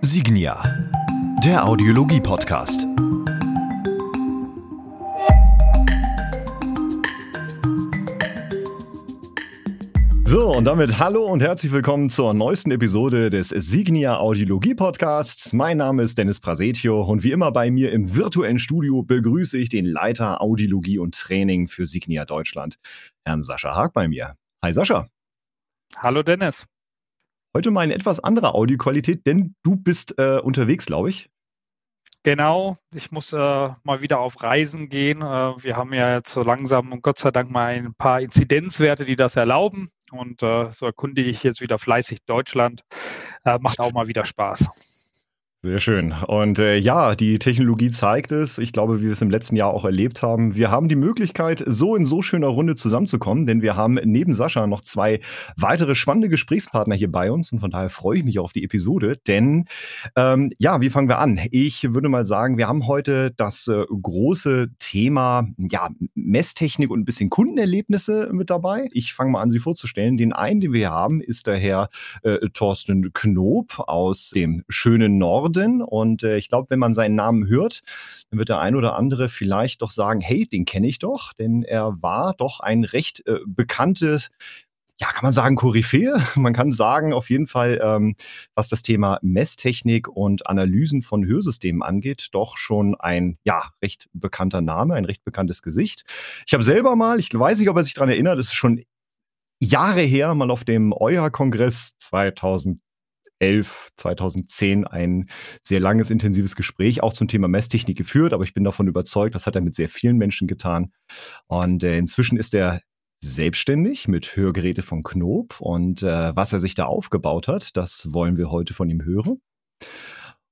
Signia, der Audiologie-Podcast. So, und damit hallo und herzlich willkommen zur neuesten Episode des Signia Audiologie Podcasts. Mein Name ist Dennis Prasetio und wie immer bei mir im virtuellen Studio begrüße ich den Leiter Audiologie und Training für Signia Deutschland, Herrn Sascha Haag bei mir. Hi Sascha. Hallo Dennis. Heute mal eine etwas andere Audioqualität, denn du bist äh, unterwegs, glaube ich. Genau, ich muss äh, mal wieder auf Reisen gehen. Äh, wir haben ja jetzt so langsam und Gott sei Dank mal ein paar Inzidenzwerte, die das erlauben. Und äh, so erkundige ich jetzt wieder fleißig Deutschland. Äh, macht auch mal wieder Spaß. Sehr schön. Und äh, ja, die Technologie zeigt es. Ich glaube, wie wir es im letzten Jahr auch erlebt haben. Wir haben die Möglichkeit, so in so schöner Runde zusammenzukommen, denn wir haben neben Sascha noch zwei weitere spannende Gesprächspartner hier bei uns. Und von daher freue ich mich auf die Episode. Denn ähm, ja, wie fangen wir an? Ich würde mal sagen, wir haben heute das äh, große Thema ja, Messtechnik und ein bisschen Kundenerlebnisse mit dabei. Ich fange mal an, sie vorzustellen. Den einen, den wir hier haben, ist der Herr äh, Thorsten Knob aus dem schönen Norden. Norden. Und äh, ich glaube, wenn man seinen Namen hört, dann wird der ein oder andere vielleicht doch sagen, hey, den kenne ich doch, denn er war doch ein recht äh, bekanntes ja, kann man sagen, Koryphäe. Man kann sagen, auf jeden Fall, ähm, was das Thema Messtechnik und Analysen von Hörsystemen angeht, doch schon ein, ja, recht bekannter Name, ein recht bekanntes Gesicht. Ich habe selber mal, ich weiß nicht, ob er sich daran erinnert, das ist schon Jahre her, mal auf dem EuA-Kongress 2000 2011, 2010 ein sehr langes, intensives Gespräch auch zum Thema Messtechnik geführt, aber ich bin davon überzeugt, das hat er mit sehr vielen Menschen getan. Und äh, inzwischen ist er selbstständig mit Hörgeräte von Knob und äh, was er sich da aufgebaut hat, das wollen wir heute von ihm hören.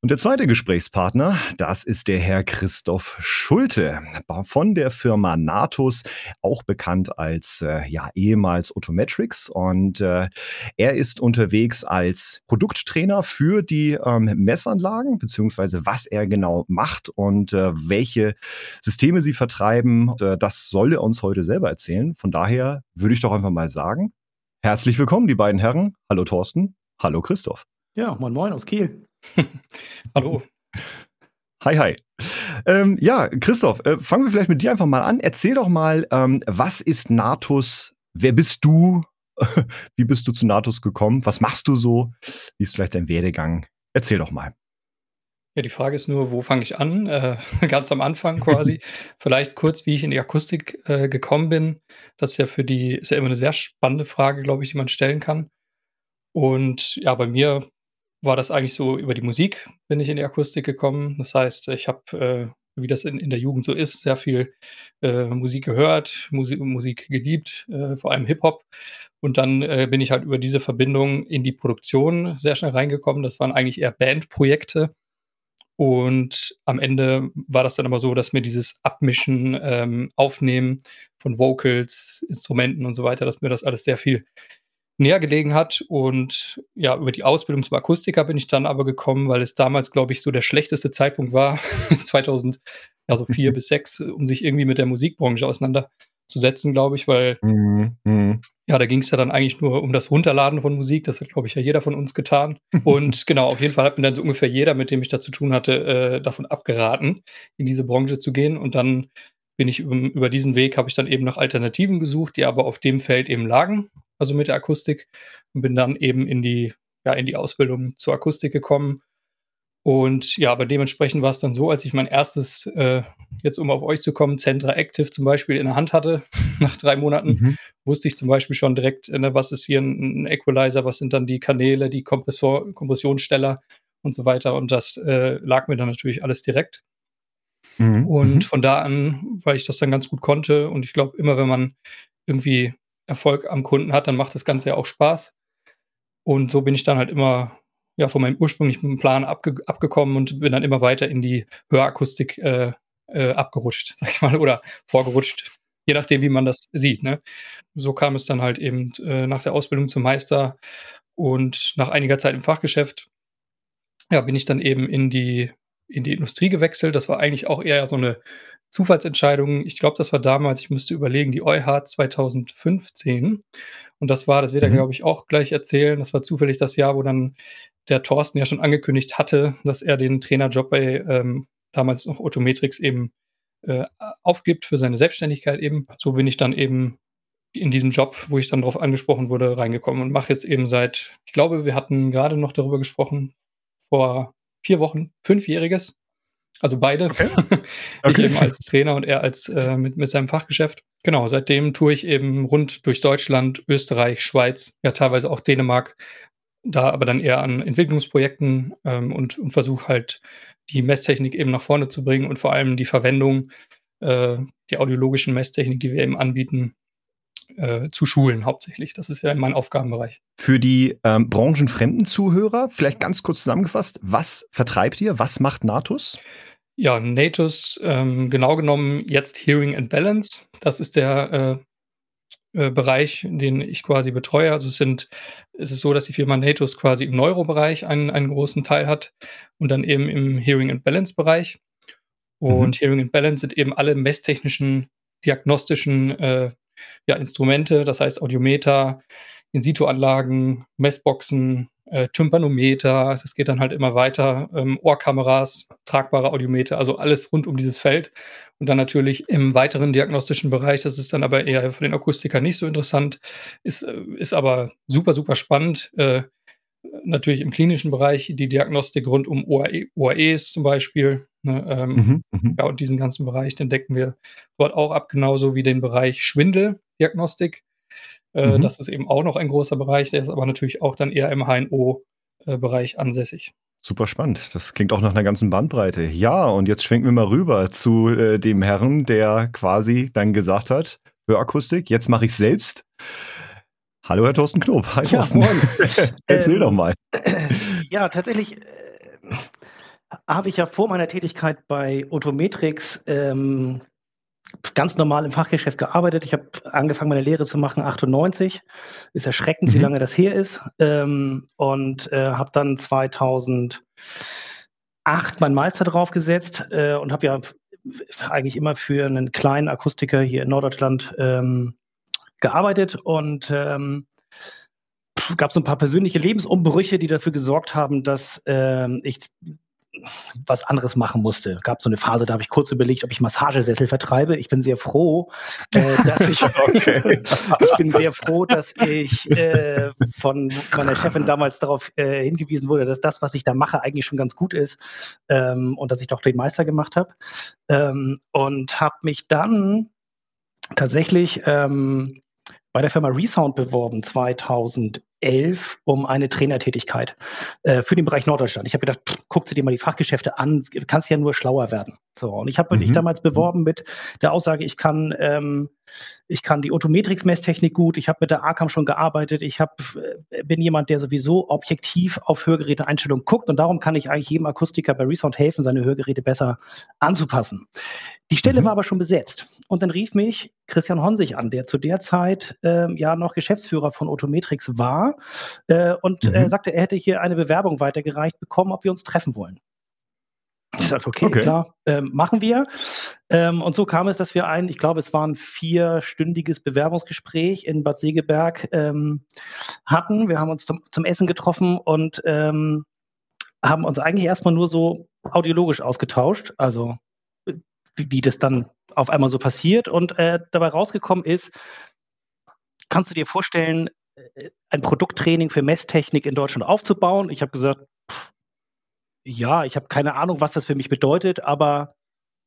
Und der zweite Gesprächspartner, das ist der Herr Christoph Schulte von der Firma Natus, auch bekannt als äh, ja ehemals Autometrics. Und äh, er ist unterwegs als Produkttrainer für die ähm, Messanlagen, beziehungsweise was er genau macht und äh, welche Systeme sie vertreiben. Und, äh, das soll er uns heute selber erzählen. Von daher würde ich doch einfach mal sagen, herzlich willkommen, die beiden Herren. Hallo Thorsten, hallo Christoph. Ja, moin moin aus Kiel. Hallo. Hi, hi. Ähm, ja, Christoph, äh, fangen wir vielleicht mit dir einfach mal an. Erzähl doch mal, ähm, was ist Natus? Wer bist du? Wie bist du zu Natus gekommen? Was machst du so? Wie ist vielleicht dein Werdegang? Erzähl doch mal. Ja, die Frage ist nur, wo fange ich an? Äh, ganz am Anfang quasi. Vielleicht kurz, wie ich in die Akustik äh, gekommen bin. Das ist ja für die, ist ja immer eine sehr spannende Frage, glaube ich, die man stellen kann. Und ja, bei mir war das eigentlich so über die Musik bin ich in die Akustik gekommen. Das heißt, ich habe, äh, wie das in, in der Jugend so ist, sehr viel äh, Musik gehört, Musik, Musik geliebt, äh, vor allem Hip-Hop. Und dann äh, bin ich halt über diese Verbindung in die Produktion sehr schnell reingekommen. Das waren eigentlich eher Bandprojekte. Und am Ende war das dann aber so, dass mir dieses Abmischen, ähm, Aufnehmen von Vocals, Instrumenten und so weiter, dass mir das alles sehr viel näher gelegen hat. Und ja, über die Ausbildung zum Akustiker bin ich dann aber gekommen, weil es damals, glaube ich, so der schlechteste Zeitpunkt war, 2000, also vier bis sechs, um sich irgendwie mit der Musikbranche auseinanderzusetzen, glaube ich, weil mhm, mhm. ja, da ging es ja dann eigentlich nur um das Runterladen von Musik. Das hat, glaube ich, ja jeder von uns getan. Und genau, auf jeden Fall hat mir dann so ungefähr jeder, mit dem ich da zu tun hatte, äh, davon abgeraten, in diese Branche zu gehen. Und dann bin ich über, über diesen Weg, habe ich dann eben nach Alternativen gesucht, die aber auf dem Feld eben lagen also mit der Akustik und bin dann eben in die, ja, in die Ausbildung zur Akustik gekommen. Und ja, aber dementsprechend war es dann so, als ich mein erstes, äh, jetzt um auf euch zu kommen, Centra Active zum Beispiel in der Hand hatte, nach drei Monaten, mhm. wusste ich zum Beispiel schon direkt, ne, was ist hier ein, ein, Equalizer, was sind dann die Kanäle, die Kompressor, Kompressionssteller und so weiter. Und das äh, lag mir dann natürlich alles direkt. Mhm. Und mhm. von da an, weil ich das dann ganz gut konnte und ich glaube, immer wenn man irgendwie Erfolg am Kunden hat, dann macht das Ganze ja auch Spaß. Und so bin ich dann halt immer ja, von meinem ursprünglichen Plan abge abgekommen und bin dann immer weiter in die Hörakustik äh, äh, abgerutscht, sag ich mal, oder vorgerutscht, je nachdem, wie man das sieht. Ne? So kam es dann halt eben äh, nach der Ausbildung zum Meister und nach einiger Zeit im Fachgeschäft, ja, bin ich dann eben in die, in die Industrie gewechselt. Das war eigentlich auch eher so eine Zufallsentscheidung. Ich glaube, das war damals, ich müsste überlegen, die EuHA 2015. Und das war, das wird er, Mhm. glaube ich, auch gleich erzählen. Das war zufällig das Jahr, wo dann der Thorsten ja schon angekündigt hatte, dass er den Trainerjob bei ähm, damals noch Autometrix eben äh, aufgibt für seine Selbstständigkeit eben. So bin ich dann eben in diesen Job, wo ich dann darauf angesprochen wurde, reingekommen und mache jetzt eben seit, ich glaube, wir hatten gerade noch darüber gesprochen, vor vier Wochen, fünfjähriges. Also beide. Okay. ich Okay. eben als Trainer und er als äh, mit, mit seinem Fachgeschäft. Genau, seitdem tue ich eben rund durch Deutschland, Österreich, Schweiz, ja teilweise auch Dänemark, da aber dann eher an Entwicklungsprojekten ähm, und, und versuche halt die Messtechnik eben nach vorne zu bringen und vor allem die Verwendung äh, der audiologischen Messtechnik, die wir eben anbieten, äh, zu schulen hauptsächlich. Das ist ja mein Aufgabenbereich. Für die ähm, branchenfremden Zuhörer, vielleicht ganz kurz zusammengefasst, was vertreibt ihr? Was macht Natus? Ja, Natus, ähm, genau genommen jetzt Hearing and Balance. Das ist der äh, äh, Bereich, den ich quasi betreue. Also es sind, es ist so, dass die Firma Natus quasi im Neurobereich einen, einen großen Teil hat und dann eben im Hearing and Balance Bereich. Und Hearing and Balance sind eben alle messtechnischen, diagnostischen äh, ja, Instrumente, das heißt Audiometer, In-Situ-Anlagen, Messboxen, äh, Tympanometer, es geht dann halt immer weiter, ähm, Ohrkameras, tragbare Audiometer, also alles rund um dieses Feld. Und dann natürlich im weiteren diagnostischen Bereich, das ist dann aber eher für den Akustiker nicht so interessant, ist, äh, ist aber super, super spannend. Äh, natürlich im klinischen Bereich die Diagnostik rund um OAE, OAEs zum Beispiel. Ne, ähm, Mhm. Mhm. ja, und diesen ganzen Bereich, den decken wir dort auch ab, genauso wie den Bereich Schwindeldiagnostik. Äh, Mhm. Das ist eben auch noch ein großer Bereich, der ist aber natürlich auch dann eher im HNO-Bereich ansässig. Super spannend. Das klingt auch nach einer ganzen Bandbreite. Ja, und jetzt schwenken wir mal rüber zu äh, dem Herrn, der quasi dann gesagt hat, Hörakustik, jetzt mache ich selbst. Hallo, Herr Thorsten Knob. Hi, Ja, Thorsten. moin. Erzähl Ähm, doch mal. Ja, tatsächlich äh, habe ich ja vor meiner Tätigkeit bei Otometrix ähm, ganz normal im Fachgeschäft gearbeitet. Ich habe angefangen, meine Lehre zu machen, 98. Ist erschreckend, wie Mhm. lange das her ist. Ähm, und äh, habe dann 2008 meinen Meister draufgesetzt äh, und habe ja eigentlich immer für einen kleinen Akustiker hier in Norddeutschland ähm, gearbeitet und ähm, gab so ein paar persönliche Lebensumbrüche, die dafür gesorgt haben, dass ähm, ich was anderes machen musste. Gab so eine Phase, da habe ich kurz überlegt, ob ich Massagesessel vertreibe. Ich bin sehr froh, äh, dass ich, Okay. ich bin sehr froh, dass ich äh, von meiner Chefin damals darauf äh, hingewiesen wurde, dass das, was ich da mache, eigentlich schon ganz gut ist ähm, und dass ich doch den Meister gemacht habe ähm, und habe mich dann tatsächlich ähm, bei der Firma Resound beworben 2011 um eine Trainertätigkeit äh, für den Bereich Norddeutschland. Ich habe gedacht, pff, guck dir mal die Fachgeschäfte an, kannst ja nur schlauer werden. So und ich habe mich Mhm. damals beworben mit der Aussage, ich kann ähm, ich kann die Otometrix-Messtechnik gut, ich habe mit der ACAM schon gearbeitet, ich hab, äh, bin jemand, der sowieso objektiv auf Hörgeräteeinstellungen guckt und darum kann ich eigentlich jedem Akustiker bei Resound helfen, seine Hörgeräte besser anzupassen. Die Stelle Mhm. war aber schon besetzt. Und dann rief mich Christian Honsig an, der zu der Zeit ähm, ja noch Geschäftsführer von Otometrix war äh, und Mhm. äh, sagte, er hätte hier eine Bewerbung weitergereicht bekommen, ob wir uns treffen wollen. Ich sagte, okay, Okay. klar, ähm, machen wir. Ähm, und so kam es, dass wir ein, ich glaube, es war ein vierstündiges Bewerbungsgespräch in Bad Segeberg ähm, hatten. Wir haben uns zum, zum Essen getroffen und ähm, haben uns eigentlich erstmal nur so audiologisch ausgetauscht, also äh, wie, wie das dann auf einmal so passiert. Und äh, dabei rausgekommen ist, kannst du dir vorstellen, äh, ein Produkttraining für Messtechnik in Deutschland aufzubauen? Ich habe gesagt, ja, ich habe keine Ahnung, was das für mich bedeutet, aber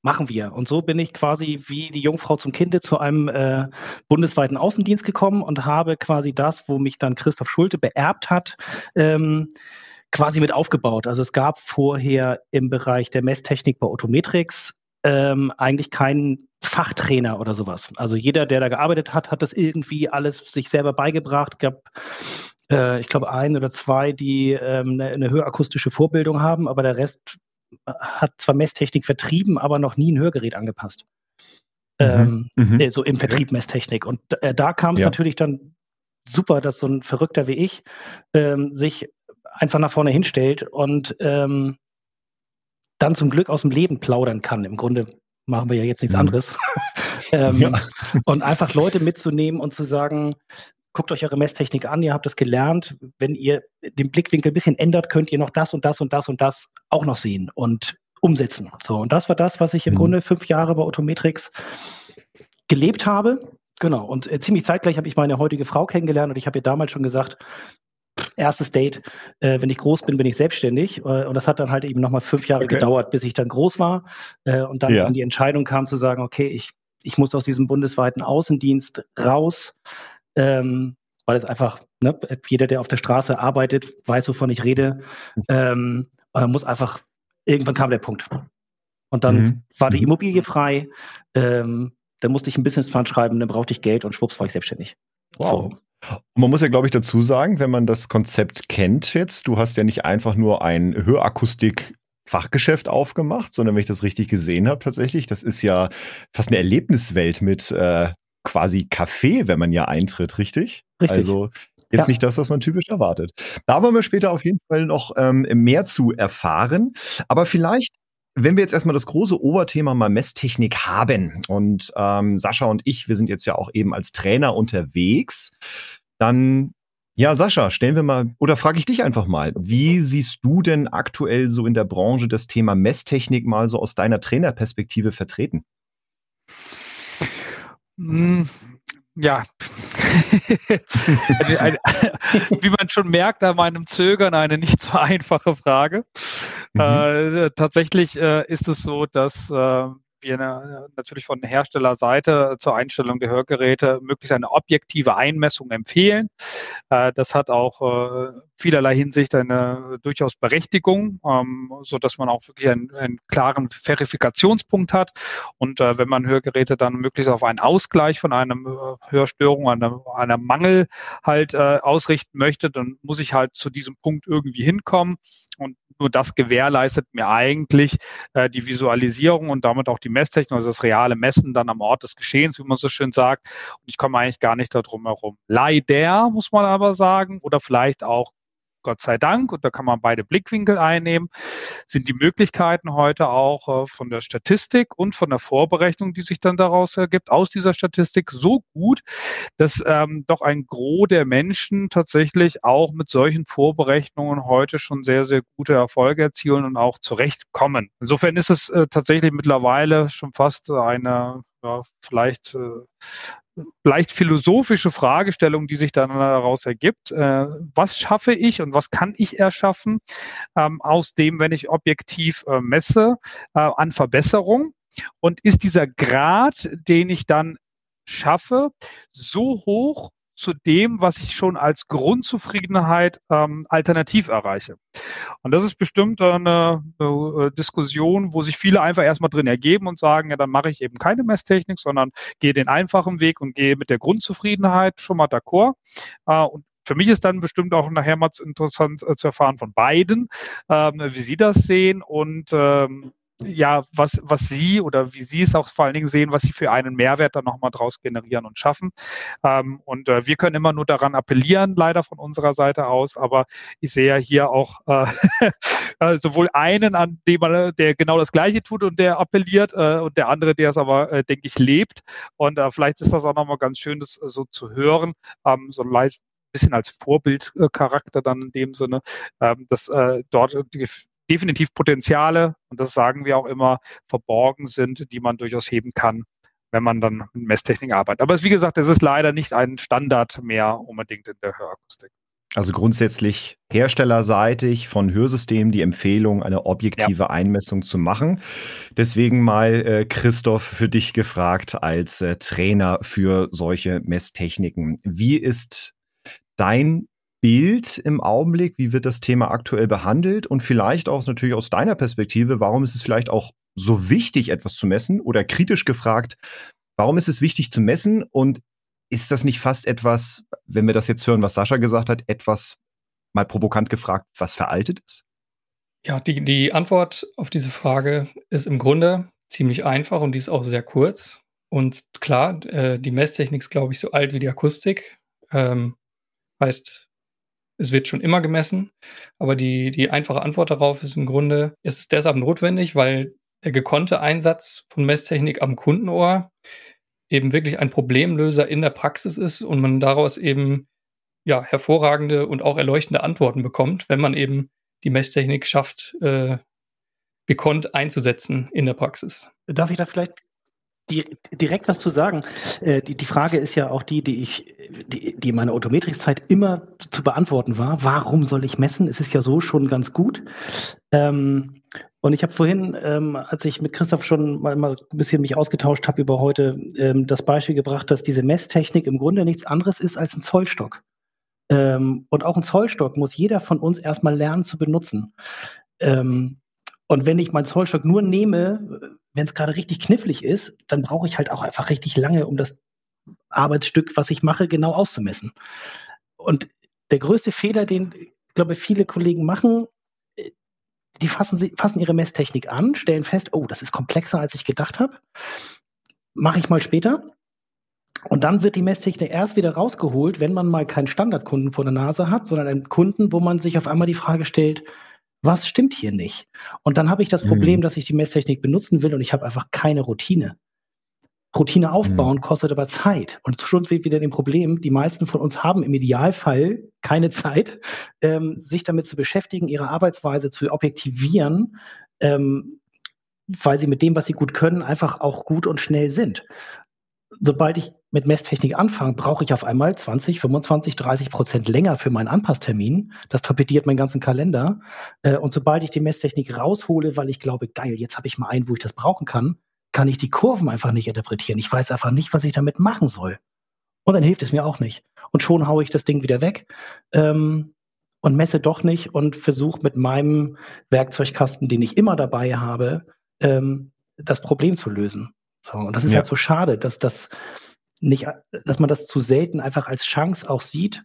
machen wir. Und so bin ich quasi wie die Jungfrau zum Kinde zu einem äh, bundesweiten Außendienst gekommen und habe quasi das, wo mich dann Christoph Schulte beerbt hat, ähm, quasi mit aufgebaut. Also es gab vorher im Bereich der Messtechnik bei Otometrix ähm, eigentlich keinen Fachtrainer oder sowas. Also jeder, der da gearbeitet hat, hat das irgendwie alles sich selber beigebracht. Gab, äh, ich glaube, ein oder zwei, die ähm, eine, eine hörakustische Vorbildung haben, aber der Rest hat zwar Messtechnik vertrieben, aber noch nie ein Hörgerät angepasst. Ähm, Mhm. äh, so im Vertrieb Messtechnik. Und äh, da kam es Ja. natürlich dann super, dass so ein Verrückter wie ich ähm, sich einfach nach vorne hinstellt und ähm, dann zum Glück aus dem Leben plaudern kann. Im Grunde machen wir ja jetzt nichts mhm. anderes. ähm, ja. Und einfach Leute mitzunehmen und zu sagen, guckt euch eure Messtechnik an, ihr habt das gelernt. Wenn ihr den Blickwinkel ein bisschen ändert, könnt ihr noch das und das und das und das auch noch sehen und umsetzen. So, und das war das, was ich im mhm. Grunde fünf Jahre bei Autometrix gelebt habe. Genau. Und äh, ziemlich zeitgleich habe ich meine heutige Frau kennengelernt und ich habe ihr damals schon gesagt, erstes Date, äh, wenn ich groß bin, bin ich selbstständig. Äh, und das hat dann halt eben nochmal fünf Jahre okay. gedauert, bis ich dann groß war äh, und dann ja. die Entscheidung kam zu sagen, okay, ich, ich muss aus diesem bundesweiten Außendienst raus ähm, weil es einfach, ne, jeder, der auf der Straße arbeitet, weiß, wovon ich rede. Ähm, muss einfach, irgendwann kam der Punkt. Und dann mhm. war die mhm. Immobilie frei. Ähm, dann musste ich einen Businessplan schreiben, dann brauchte ich Geld und schwupps war ich selbstständig. Wow. So. Und man muss ja, glaube ich, dazu sagen, wenn man das Konzept kennt jetzt, du hast ja nicht einfach nur ein Hörakustik Fachgeschäft aufgemacht, sondern wenn ich das richtig gesehen habe, tatsächlich, das ist ja fast eine Erlebniswelt mit äh, quasi Café, wenn man ja eintritt, richtig? Richtig. Also jetzt ja. nicht das, was man typisch erwartet. Da wollen wir später auf jeden Fall noch ähm, mehr zu erfahren. Aber vielleicht wenn wir jetzt erstmal das große Oberthema mal Messtechnik haben und ähm, Sascha und ich, wir sind jetzt ja auch eben als Trainer unterwegs, dann ja, Sascha, stellen wir mal, oder frage ich dich einfach mal, wie siehst du denn aktuell so in der Branche das Thema Messtechnik mal so aus deiner Trainerperspektive vertreten? Hm, ja, eine, eine, wie man schon merkt an meinem Zögern, eine nicht so einfache Frage. Mhm. Äh, tatsächlich äh, ist es so, dass äh, wir natürlich von Herstellerseite zur Einstellung der Hörgeräte möglichst eine objektive Einmessung empfehlen. Äh, das hat auch äh, vielerlei Hinsicht eine durchaus Berechtigung, ähm, so dass man auch wirklich einen, einen klaren Verifikationspunkt hat. Und äh, wenn man Hörgeräte dann möglichst auf einen Ausgleich von einem Hörstörung, einer, einer Mangel halt ausrichten möchte, dann muss ich halt zu diesem Punkt irgendwie hinkommen. Und nur das gewährleistet mir eigentlich die Visualisierung und damit auch die Messtechnik, also das reale Messen dann am Ort des Geschehens, wie man so schön sagt. Und ich komme eigentlich gar nicht darum herum. Leider, muss man aber sagen, oder vielleicht auch Gott sei Dank, und da kann man beide Blickwinkel einnehmen, sind die Möglichkeiten heute auch äh, von der Statistik und von der Vorberechnung, die sich dann daraus ergibt, aus dieser Statistik so gut, dass ähm, doch ein Gros der Menschen tatsächlich auch mit solchen Vorberechnungen heute schon sehr, sehr gute Erfolge erzielen und auch zurechtkommen. Insofern ist es äh, tatsächlich mittlerweile schon fast eine ja, vielleicht äh, leicht philosophische Fragestellung, die sich dann daraus ergibt. Äh, was schaffe ich und was kann ich erschaffen ähm, aus dem, wenn ich objektiv äh, messe, äh, an Verbesserung? Und ist dieser Grad, den ich dann schaffe, so hoch, zu dem, was ich schon als Grundzufriedenheit ähm, alternativ erreiche. Und das ist bestimmt eine, eine, äh, Diskussion, wo sich viele einfach erstmal drin ergeben und sagen, ja, dann mache ich eben keine Messtechnik, sondern gehe den einfachen Weg und gehe mit der Grundzufriedenheit schon mal d'accord. Äh, und für mich ist dann bestimmt auch nachher mal interessant äh, zu erfahren von beiden, ähm, wie sie das sehen und ähm, ja, was, was Sie oder wie Sie es auch vor allen Dingen sehen, was Sie für einen Mehrwert dann nochmal draus generieren und schaffen. Ähm, und äh, wir können immer nur daran appellieren, leider von unserer Seite aus, aber ich sehe ja hier auch äh, äh sowohl einen, an dem man, der genau das Gleiche tut und der appelliert äh, und der andere, der es aber, äh, denke ich, lebt. Und äh, vielleicht ist das auch nochmal ganz schön, das so zu hören, ähm, so leicht bisschen als Vorbildcharakter dann in dem Sinne, ähm, dass dort die definitiv Potenziale, und das sagen wir auch immer, verborgen sind, die man durchaus heben kann, wenn man dann mit Messtechnik arbeitet. Aber wie gesagt, es ist leider nicht ein Standard mehr unbedingt in der Hörakustik. Also grundsätzlich herstellerseitig von Hörsystemen die Empfehlung, eine objektive ja. Einmessung zu machen. Deswegen mal äh, Christoph für dich gefragt als äh, Trainer für solche Messtechniken. Wie ist dein Bild im Augenblick? Wie wird das Thema aktuell behandelt? Und vielleicht auch natürlich aus deiner Perspektive, warum ist es vielleicht auch so wichtig, etwas zu messen? Oder kritisch gefragt, warum ist es wichtig zu messen? Und ist das nicht fast etwas, wenn wir das jetzt hören, was Sascha gesagt hat, etwas mal provokant gefragt, was veraltet ist? Ja, die, die Antwort auf diese Frage ist im Grunde ziemlich einfach und die ist auch sehr kurz. Und klar, äh, die Messtechnik ist, glaube ich, so alt wie die Akustik. Ähm, heißt, es wird schon immer gemessen, aber die, die einfache Antwort darauf ist im Grunde, es ist deshalb notwendig, weil der gekonnte Einsatz von Messtechnik am Kundenohr eben wirklich ein Problemlöser in der Praxis ist und man daraus eben ja, hervorragende und auch erleuchtende Antworten bekommt, wenn man eben die Messtechnik schafft, äh, gekonnt einzusetzen in der Praxis. Darf ich da vielleicht direkt was zu sagen. Äh, die, Frage ist ja auch die, die ich, die, die meine Autometrikszeit immer zu beantworten war. Warum soll ich messen? Es ist ja so schon ganz gut. Ähm, und ich habe vorhin, ähm, als ich mit Christoph schon mal, ein bisschen mich ausgetauscht habe über heute, ähm, das Beispiel gebracht, dass diese Messtechnik im Grunde nichts anderes ist als ein Zollstock. Und auch ein Zollstock muss jeder von uns erstmal lernen zu benutzen. Und wenn ich meinen Zollstock nur nehme, wenn es gerade richtig knifflig ist, dann brauche ich halt auch einfach richtig lange, um das Arbeitsstück, was ich mache, genau auszumessen. Und der größte Fehler, den, ich glaube, viele Kollegen machen, die fassen, fassen ihre Messtechnik an, stellen fest, oh, das ist komplexer, als ich gedacht habe. Mache ich mal später. Und dann wird die Messtechnik erst wieder rausgeholt, wenn man mal keinen Standardkunden vor der Nase hat, sondern einen Kunden, wo man sich auf einmal die Frage stellt, was stimmt hier nicht? Und dann habe ich das Problem, mhm. dass ich die Messtechnik benutzen will und ich habe einfach keine Routine. Routine aufbauen mhm. kostet aber Zeit. Und schon wieder dem Problem, die meisten von uns haben im Idealfall keine Zeit, ähm, sich damit zu beschäftigen, ihre Arbeitsweise zu objektivieren, ähm, weil sie mit dem, was sie gut können, einfach auch gut und schnell sind. Sobald ich mit Messtechnik anfange, brauche ich auf einmal 20, 25, 30 Prozent länger für meinen Anpasstermin. Das torpediert meinen ganzen Kalender. Äh, und sobald ich die Messtechnik raushole, weil ich glaube, geil, jetzt habe ich mal einen, wo ich das brauchen kann, kann ich die Kurven einfach nicht interpretieren. Ich weiß einfach nicht, was ich damit machen soll. Und dann hilft es mir auch nicht. Und schon haue ich das Ding wieder weg ähm, und messe doch nicht und versuche mit meinem Werkzeugkasten, den ich immer dabei habe, ähm, das Problem zu lösen. So, und das ist ja. halt so schade, dass das nicht, dass man das zu selten einfach als Chance auch sieht,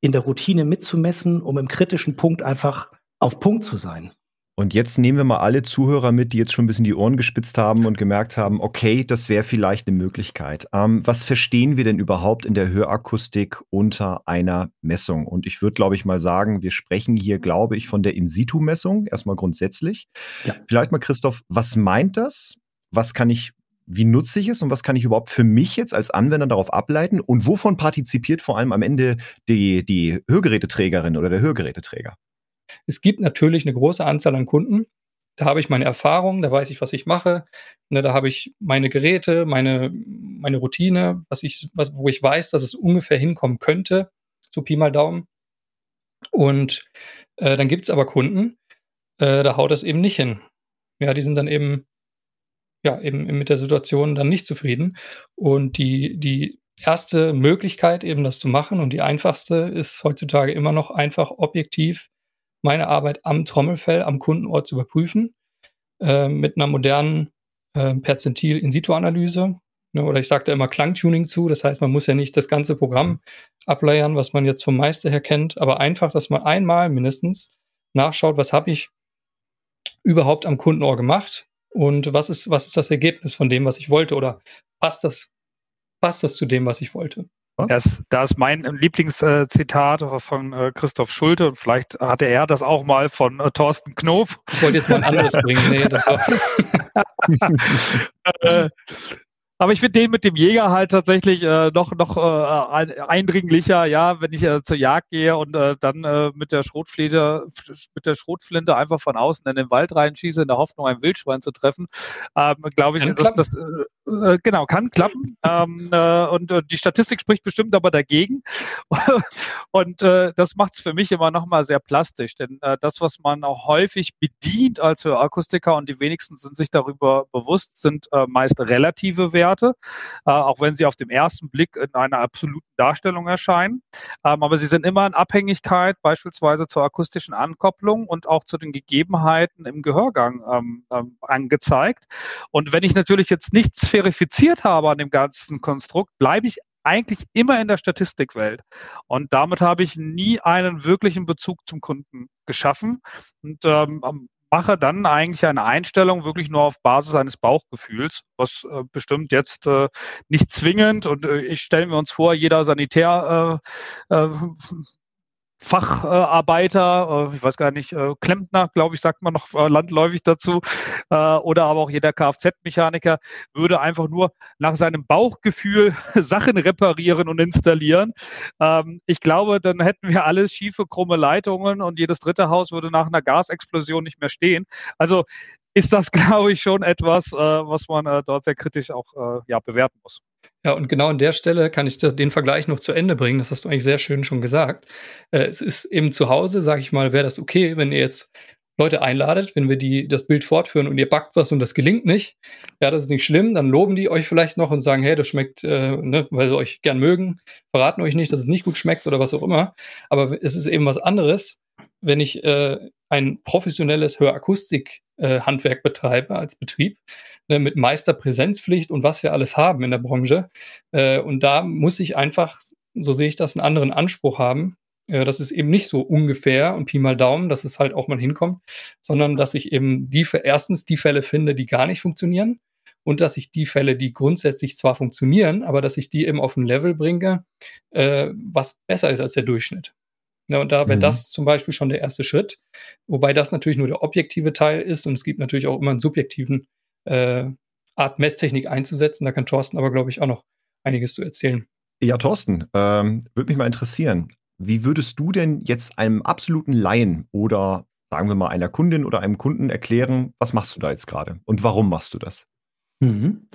in der Routine mitzumessen, um im kritischen Punkt einfach auf Punkt zu sein. Und jetzt nehmen wir mal alle Zuhörer mit, die jetzt schon ein bisschen die Ohren gespitzt haben und gemerkt haben, okay, das wäre vielleicht eine Möglichkeit. Ähm, was verstehen wir denn überhaupt in der Hörakustik unter einer Messung? Und ich würde, glaube ich, mal sagen, wir sprechen hier, glaube ich, von der In-Situ-Messung, erstmal grundsätzlich. Ja. Vielleicht mal, Christoph, was meint das? Was kann ich wie nutze ich es und was kann ich überhaupt für mich jetzt als Anwender darauf ableiten und wovon partizipiert vor allem am Ende die, die Hörgeräteträgerin oder der Hörgeräteträger? Es gibt natürlich eine große Anzahl an Kunden. Da habe ich meine Erfahrung, da weiß ich, was ich mache. Ne, da habe ich meine Geräte, meine, meine Routine, was ich, was, wo ich weiß, dass es ungefähr hinkommen könnte, so Pi mal Daumen. Und äh, dann gibt es aber Kunden, äh, da haut das eben nicht hin. Ja, die sind dann eben, ja, eben mit der Situation dann nicht zufrieden. Und die, die erste Möglichkeit, eben das zu machen und die einfachste, ist heutzutage immer noch einfach objektiv meine Arbeit am Trommelfell, am Kundenort zu überprüfen, äh, mit einer modernen äh, Perzentil-In-Situ-Analyse. Ne, oder ich sage da immer Klangtuning zu. Das heißt, man muss ja nicht das ganze Programm ableiern, was man jetzt vom Meister her kennt, aber einfach, dass man einmal mindestens nachschaut, was habe ich überhaupt am Kundenohr gemacht und was ist, was ist das Ergebnis von dem, was ich wollte oder passt das, passt das zu dem, was ich wollte. Das, das ist mein Lieblingszitat von äh, Christoph Schulte und vielleicht hatte er das auch mal von äh, Thorsten Knob. Ich wollte jetzt mal ein anderes bringen. Nee, das war. Aber ich finde den mit dem Jäger halt tatsächlich äh, noch, noch äh, eindringlicher, ja, wenn ich äh, zur Jagd gehe und äh, dann äh, mit der Schrotflinte, mit der Schrotflinte einfach von außen in den Wald reinschieße, in der Hoffnung, ein Wildschwein zu treffen, ähm, glaube ich, dass das äh, genau kann klappen. ähm, äh, und die Statistik spricht bestimmt aber dagegen. und das macht es für mich immer noch mal sehr plastisch, denn das, was man auch häufig bedient als Akustiker und die wenigsten sind sich darüber bewusst, sind meist relative Werte. Werte, äh, auch wenn sie auf dem ersten Blick in einer absoluten Darstellung erscheinen. Ähm, aber sie sind immer in Abhängigkeit beispielsweise zur akustischen Ankopplung und auch zu den Gegebenheiten im Gehörgang ähm, ähm, angezeigt. Und wenn ich natürlich jetzt nichts verifiziert habe an dem ganzen Konstrukt, bleibe ich eigentlich immer in der Statistikwelt. Und damit habe ich nie einen wirklichen Bezug zum Kunden geschaffen. Und ähm, mache dann eigentlich eine Einstellung wirklich nur auf Basis eines Bauchgefühls, was äh, bestimmt jetzt äh, nicht zwingend und äh, ich stelle mir uns vor, jeder Sanitär äh, äh, Facharbeiter, äh, ich weiß gar nicht, äh, Klempner, glaube ich, sagt man noch äh, landläufig dazu, oder aber auch jeder Kfz-Mechaniker würde einfach nur nach seinem Bauchgefühl Sachen reparieren und installieren. Ähm, ich glaube, dann hätten wir alles schiefe, krumme Leitungen und jedes dritte Haus würde nach einer Gasexplosion nicht mehr stehen. Also ist das, glaube ich, schon etwas, was man dort sehr kritisch auch ja, bewerten muss. Ja, und genau an der Stelle kann ich den Vergleich noch zu Ende bringen. Das hast du eigentlich sehr schön schon gesagt. Äh, es ist eben zu Hause, sage ich mal, wäre das okay, wenn ihr jetzt Leute einladet, wenn wir die, das Bild fortführen und ihr backt was und das gelingt nicht. Ja, das ist nicht schlimm. Dann loben die euch vielleicht noch und sagen, hey, das schmeckt, äh, ne, weil sie euch gern mögen, verraten euch nicht, dass es nicht gut schmeckt oder was auch immer. Aber es ist eben was anderes, wenn ich äh, ein professionelles Hörakustik-Handwerk äh, betreibe als Betrieb ne, mit Meisterpräsenzpflicht und was wir alles haben in der Branche. Äh, und da muss ich einfach, so sehe ich das, einen anderen Anspruch haben. Äh, das ist eben nicht so ungefähr und Pi mal Daumen, dass es halt auch mal hinkommt, sondern dass ich eben die, erstens die Fälle finde, die gar nicht funktionieren und dass ich die Fälle, die grundsätzlich zwar funktionieren, aber dass ich die eben auf ein Level bringe, äh, was besser ist als der Durchschnitt. Ja, und da wäre mhm. das zum Beispiel schon der erste Schritt, wobei das natürlich nur der objektive Teil ist und es gibt natürlich auch immer einen subjektiven äh, Art Messtechnik einzusetzen. Da kann Thorsten aber, glaube ich, auch noch einiges zu erzählen. Ja, Thorsten, ähm, würde mich mal interessieren. Wie würdest du denn jetzt einem absoluten Laien oder sagen wir mal einer Kundin oder einem Kunden erklären, was machst du da jetzt gerade und warum machst du das? Mhm.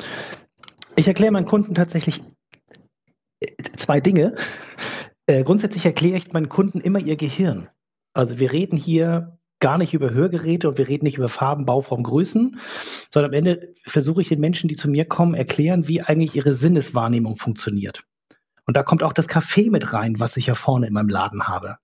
Ich erkläre meinen Kunden tatsächlich äh, zwei Dinge. Äh, grundsätzlich erkläre ich meinen Kunden immer ihr Gehirn. Also wir reden hier gar nicht über Hörgeräte und wir reden nicht über Farben, Bauform, Größen, sondern am Ende versuche ich den Menschen, die zu mir kommen, erklären, wie eigentlich ihre Sinneswahrnehmung funktioniert. Und da kommt auch das Café mit rein, was ich ja vorne in meinem Laden habe.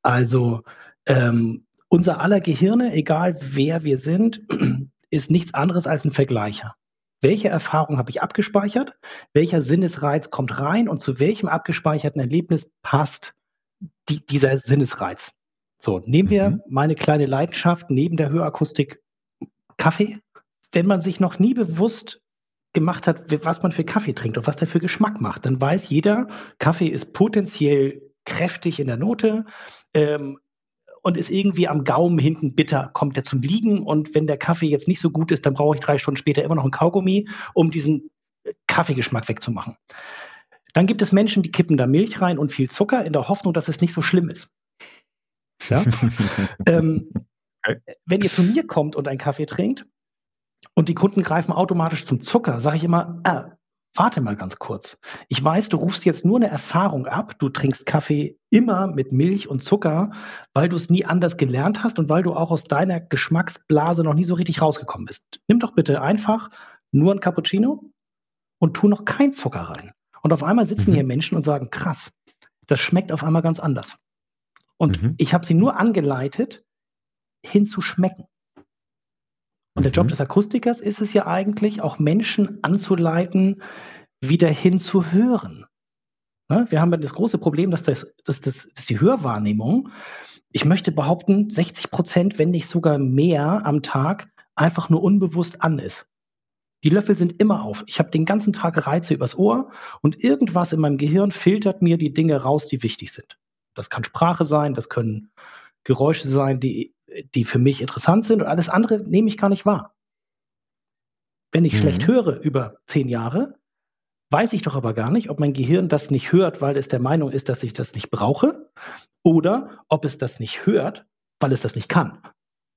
Also ähm, unser aller Gehirne, egal wer wir sind, ist nichts anderes als ein Vergleicher. Welche Erfahrung habe ich abgespeichert? Welcher Sinnesreiz kommt rein und zu welchem abgespeicherten Erlebnis passt die, dieser Sinnesreiz? So, nehmen wir mhm. meine kleine Leidenschaft neben der Hörakustik Kaffee. Wenn man sich noch nie bewusst gemacht hat, was man für Kaffee trinkt und was der für Geschmack macht, dann weiß jeder, Kaffee ist potenziell kräftig in der Note ähm, und ist irgendwie am Gaumen hinten bitter, kommt er zum Liegen. Und wenn der Kaffee jetzt nicht so gut ist, dann brauche ich drei Stunden später immer noch ein Kaugummi, um diesen äh, Kaffeegeschmack wegzumachen. Dann gibt es Menschen, die kippen da Milch rein und viel Zucker in der Hoffnung, dass es nicht so schlimm ist. Ja? ähm. Wenn ihr zu mir kommt und einen Kaffee trinkt und die Kunden greifen automatisch zum Zucker, sage ich immer, ah, warte mal ganz kurz. Ich weiß, du rufst jetzt nur eine Erfahrung ab. Du trinkst Kaffee immer mit Milch und Zucker, weil du es nie anders gelernt hast und weil du auch aus deiner Geschmacksblase noch nie so richtig rausgekommen bist. Nimm doch bitte einfach nur ein Cappuccino und tu noch kein Zucker rein. Und auf einmal sitzen mhm. hier Menschen und sagen, krass, das schmeckt auf einmal ganz anders. Und mhm. ich habe sie nur angeleitet, hinzuschmecken. Und der Job mhm. des Akustikers ist es ja eigentlich, auch Menschen anzuleiten, wieder hinzuhören. Ne? Wir haben das große Problem, dass, das, dass, das, dass die Hörwahrnehmung, ich möchte behaupten, 60 Prozent, wenn nicht sogar mehr am Tag, einfach nur unbewusst an ist. Die Löffel sind immer auf. Ich habe den ganzen Tag Reize übers Ohr und irgendwas in meinem Gehirn filtert mir die Dinge raus, die wichtig sind. Das kann Sprache sein, das können Geräusche sein, die, die für mich interessant sind und alles andere nehme ich gar nicht wahr. Wenn ich mhm. schlecht höre über zehn Jahre, weiß ich doch aber gar nicht, ob mein Gehirn das nicht hört, weil es der Meinung ist, dass ich das nicht brauche, oder ob es das nicht hört, weil es das nicht kann,